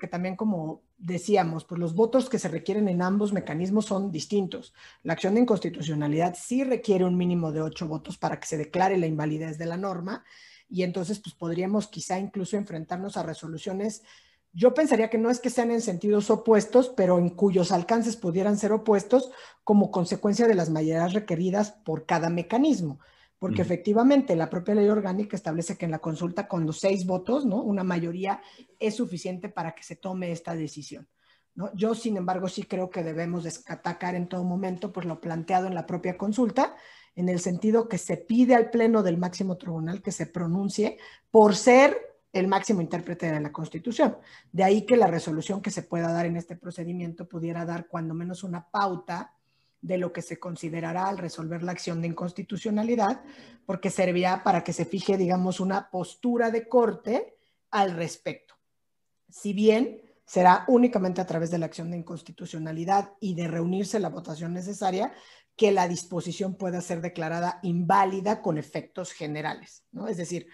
También como decíamos, pues los votos que se requieren en ambos mecanismos son distintos. La acción de inconstitucionalidad sí requiere un mínimo de ocho votos para que se declare la invalidez de la norma y entonces pues podríamos quizá incluso enfrentarnos a resoluciones. Yo pensaría que no es que sean en sentidos opuestos, pero en cuyos alcances pudieran ser opuestos como consecuencia de las mayorías requeridas por cada mecanismo porque efectivamente la propia ley orgánica establece que en la consulta con los seis votos, ¿no? Una mayoría es suficiente para que se tome esta decisión. ¿no? Yo, sin embargo, sí creo que debemos atacar en todo momento pues, lo planteado en la propia consulta, en el sentido que se pide al Pleno del máximo tribunal que se pronuncie por ser el máximo intérprete de la Constitución. De ahí que la resolución que se pueda dar en este procedimiento pudiera dar cuando menos una pauta de lo que se considerará al resolver la acción de inconstitucionalidad, porque servirá para que se fije, digamos, una postura de corte al respecto. Si bien será únicamente a través de la acción de inconstitucionalidad y de reunirse la votación necesaria que la disposición pueda ser declarada inválida con efectos generales, ¿no? Es decir,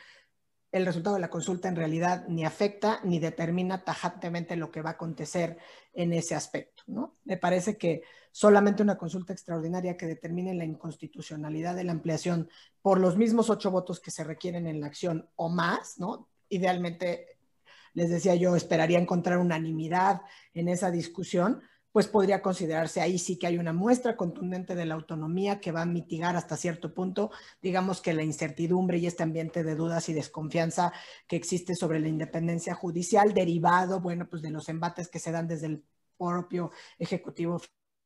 el resultado de la consulta en realidad ni afecta ni determina tajantemente lo que va a acontecer en ese aspecto, ¿no? Me parece que solamente una consulta extraordinaria que determine la inconstitucionalidad de la ampliación por los mismos ocho votos que se requieren en la acción o más, ¿no? Idealmente, les decía yo, esperaría encontrar unanimidad en esa discusión, pues podría considerarse ahí sí que hay una muestra contundente de la autonomía que va a mitigar hasta cierto punto, digamos que la incertidumbre y este ambiente de dudas y desconfianza que existe sobre la independencia judicial derivado, bueno, pues de los embates que se dan desde el propio Ejecutivo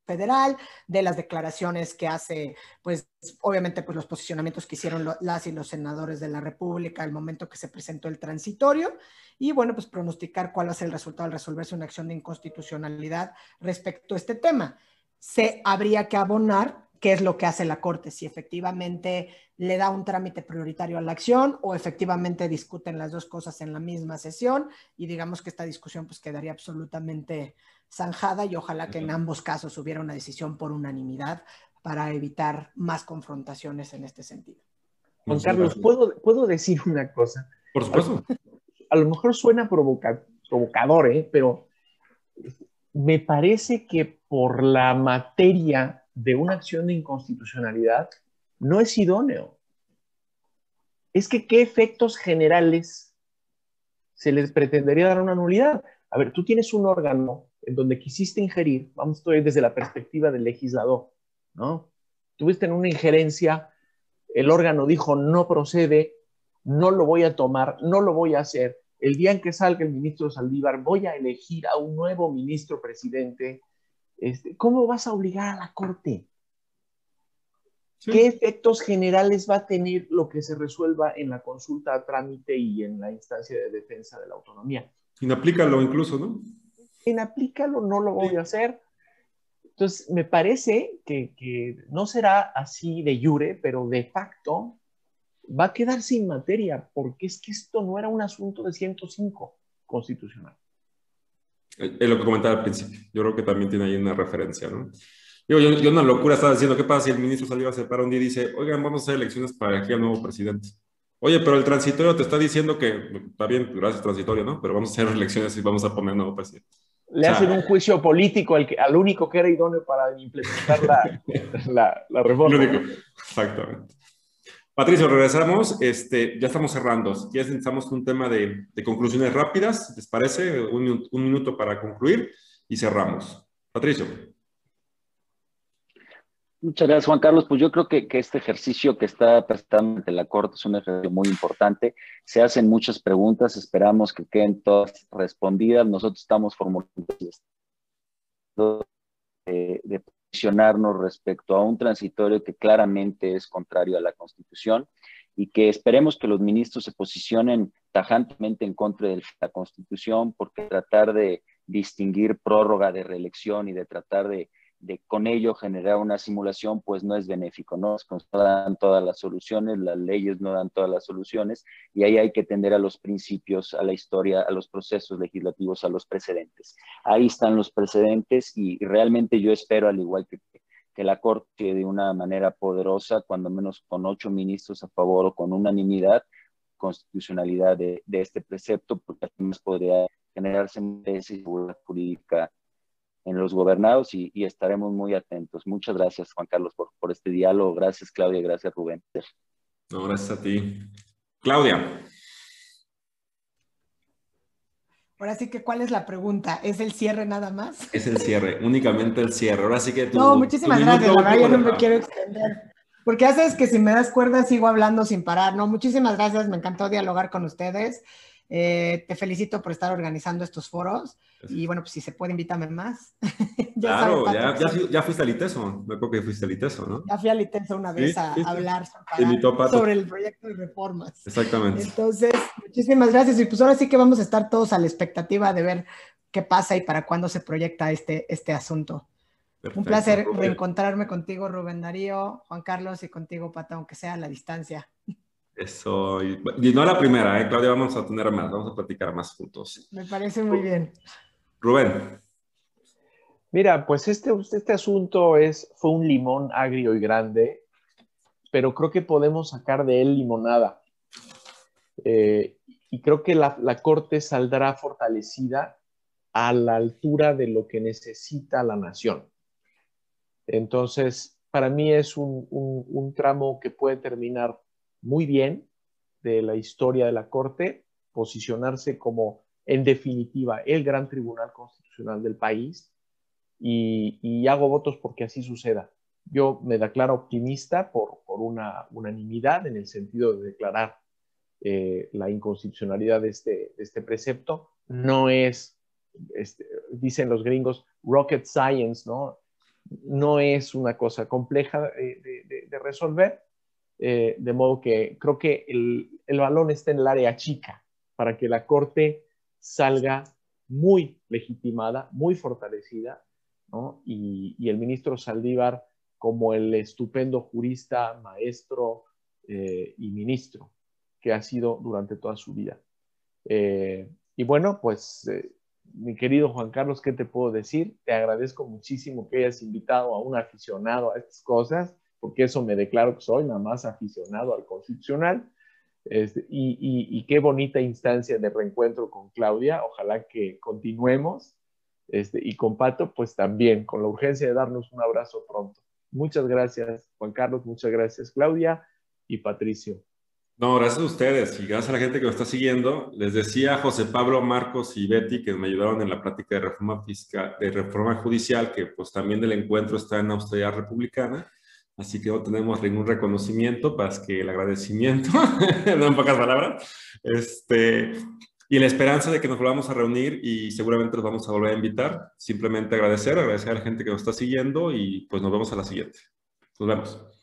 federal, de las declaraciones que hace, pues obviamente pues los posicionamientos que hicieron las y los senadores de la República al momento que se presentó el transitorio y bueno, pues pronosticar cuál va a ser el resultado al resolverse una acción de inconstitucionalidad respecto a este tema. Se habría que abonar qué es lo que hace la Corte, si efectivamente le da un trámite prioritario a la acción o efectivamente discuten las dos cosas en la misma sesión y digamos que esta discusión pues quedaría absolutamente zanjada y ojalá que en ambos casos hubiera una decisión por unanimidad para evitar más confrontaciones en este sentido. Juan Carlos, ¿puedo, ¿puedo decir una cosa? Por supuesto. A, lo mejor suena provocador, ¿eh? pero me parece que por la materia de una acción de inconstitucionalidad no es idóneo. Es que qué efectos generales se les pretendería dar una nulidad. A ver, tú tienes un órgano en donde quisiste ingerir, vamos a ir desde la perspectiva del legislador, ¿no? Tuviste en una injerencia, el órgano dijo no procede, no lo voy a tomar, no lo voy a hacer. El día en que salga el ministro Saldívar, voy a elegir a un nuevo ministro presidente. Este, ¿Cómo vas a obligar a la Corte? ¿Qué efectos generales va a tener lo que se resuelva en la consulta a trámite y en la instancia de defensa de la autonomía? Inaplícalo incluso, ¿no? En aplícalo, no lo voy a hacer. Entonces, me parece que, que, no será así de jure, pero de facto va a quedar sin materia, porque es que esto no era un asunto de 105 constitucional. Es lo que comentaba al principio. Yo creo que también tiene ahí una referencia, ¿no? Yo, yo, yo una locura estaba diciendo, ¿qué pasa si el ministro salió a separar un día y dice, oigan, vamos a hacer elecciones para elegir al nuevo presidente? Oye, pero el transitorio te está diciendo que, está bien, gracias transitorio, ¿no? Pero vamos a hacer elecciones y vamos a poner nuevo presidente le hacen un juicio político al, al, único que era idóneo para implementar la, la, la reforma. Exactamente. Patricio, regresamos. Este, ya estamos cerrando. Ya necesitamos un tema de, de conclusiones rápidas. ¿Les parece? Un, un, minuto para concluir y cerramos. Patricio. Muchas gracias, Juan Carlos. Pues yo creo que, este ejercicio que está prestando ante la Corte es un ejercicio muy importante. Se hacen muchas preguntas, esperamos que queden todas respondidas. Nosotros estamos formulando de, de posicionarnos respecto a un transitorio que claramente es contrario a la Constitución y que esperemos que los ministros se posicionen tajantemente en contra de la Constitución, porque tratar de distinguir prórroga de reelección y de tratar de, de con ello generar una simulación, pues no es benéfico, ¿no? No dan todas las soluciones, las leyes no dan todas las soluciones, y ahí hay que tender a los principios, a la historia, a los procesos legislativos, a los precedentes. Ahí están los precedentes y realmente yo espero, al igual que que la Corte de una manera poderosa, cuando menos con ocho ministros a favor o con unanimidad, constitucionalidad de, este precepto, porque además podría generarse seguridad jurídica en los gobernados y, estaremos muy atentos. Muchas gracias, Juan Carlos, por, por este diálogo. Gracias, Claudia. Gracias, Rubén. No, gracias a ti. Claudia. Ahora sí que, ¿cuál es la pregunta? ¿Es el cierre nada más? Es el cierre, únicamente el cierre. Ahora sí que No, muchísimas gracias, la verdad yo no me quiero extender. Porque haces que si me das cuerda sigo hablando sin parar. No, muchísimas gracias, me encantó dialogar con ustedes. Eh, te felicito por estar organizando estos foros. Y bueno, pues si se puede, invítame más. ya claro, ya, ya, fuiste al ITESO. Me acuerdo que fuiste al ITESO, ¿no? Ya fui al ITESO una vez a, hablar sobre el proyecto de reformas. Exactamente. Entonces, muchísimas gracias. Y pues ahora sí que vamos a estar todos a la expectativa de ver qué pasa y para cuándo se proyecta este, este asunto. Un placer reencontrarme contigo, Rubén Darío, Juan Carlos y contigo, Pata, aunque sea a la distancia. Eso, y, no la primera, ¿eh? Claudia, vamos a tener más, vamos a platicar más juntos. Me parece muy bien. Rubén. Mira, pues este, este asunto es, fue un limón agrio y grande, pero creo que podemos sacar de él limonada. Eh, y creo que la, Corte saldrá fortalecida a la altura de lo que necesita la nación. Entonces, para mí es un, un tramo que puede terminar muy bien de la historia de la Corte, posicionarse como, en definitiva, el gran tribunal constitucional del país y, hago votos porque así suceda. Yo me declaro optimista por, una unanimidad en el sentido de declarar eh, la inconstitucionalidad de este, este precepto. No es, este, dicen los gringos, rocket science, ¿no? No es una cosa compleja de resolver, eh, de modo que creo que el, balón está en el área chica para que la Corte salga muy legitimada, muy fortalecida, y, el ministro Saldívar como el estupendo jurista, maestro eh, y ministro que ha sido durante toda su vida. Eh, y bueno, pues mi querido Juan Carlos, ¿qué te puedo decir? Te agradezco muchísimo que hayas invitado a un aficionado a estas cosas porque eso me declaro que soy nada más aficionado al constitucional. Este, y, qué bonita instancia de reencuentro con Claudia. Ojalá que continuemos. Este, y con Pato, pues también, con la urgencia de darnos un abrazo pronto. Muchas gracias, Juan Carlos. Muchas gracias, Claudia y Patricio. No, gracias a ustedes y gracias a la gente que nos está siguiendo. Les decía José Pablo, Marcos y Betty que me ayudaron en la práctica de reforma fiscal, de reforma judicial, que pues también del encuentro está en Australia Republicana así que no tenemos ningún reconocimiento, más que el agradecimiento, en pocas palabras, este, y la esperanza de que nos volvamos a reunir y seguramente nos vamos a volver a invitar. Simplemente agradecer, agradecer a la gente que nos está siguiendo y pues nos vemos a la siguiente. Nos vemos.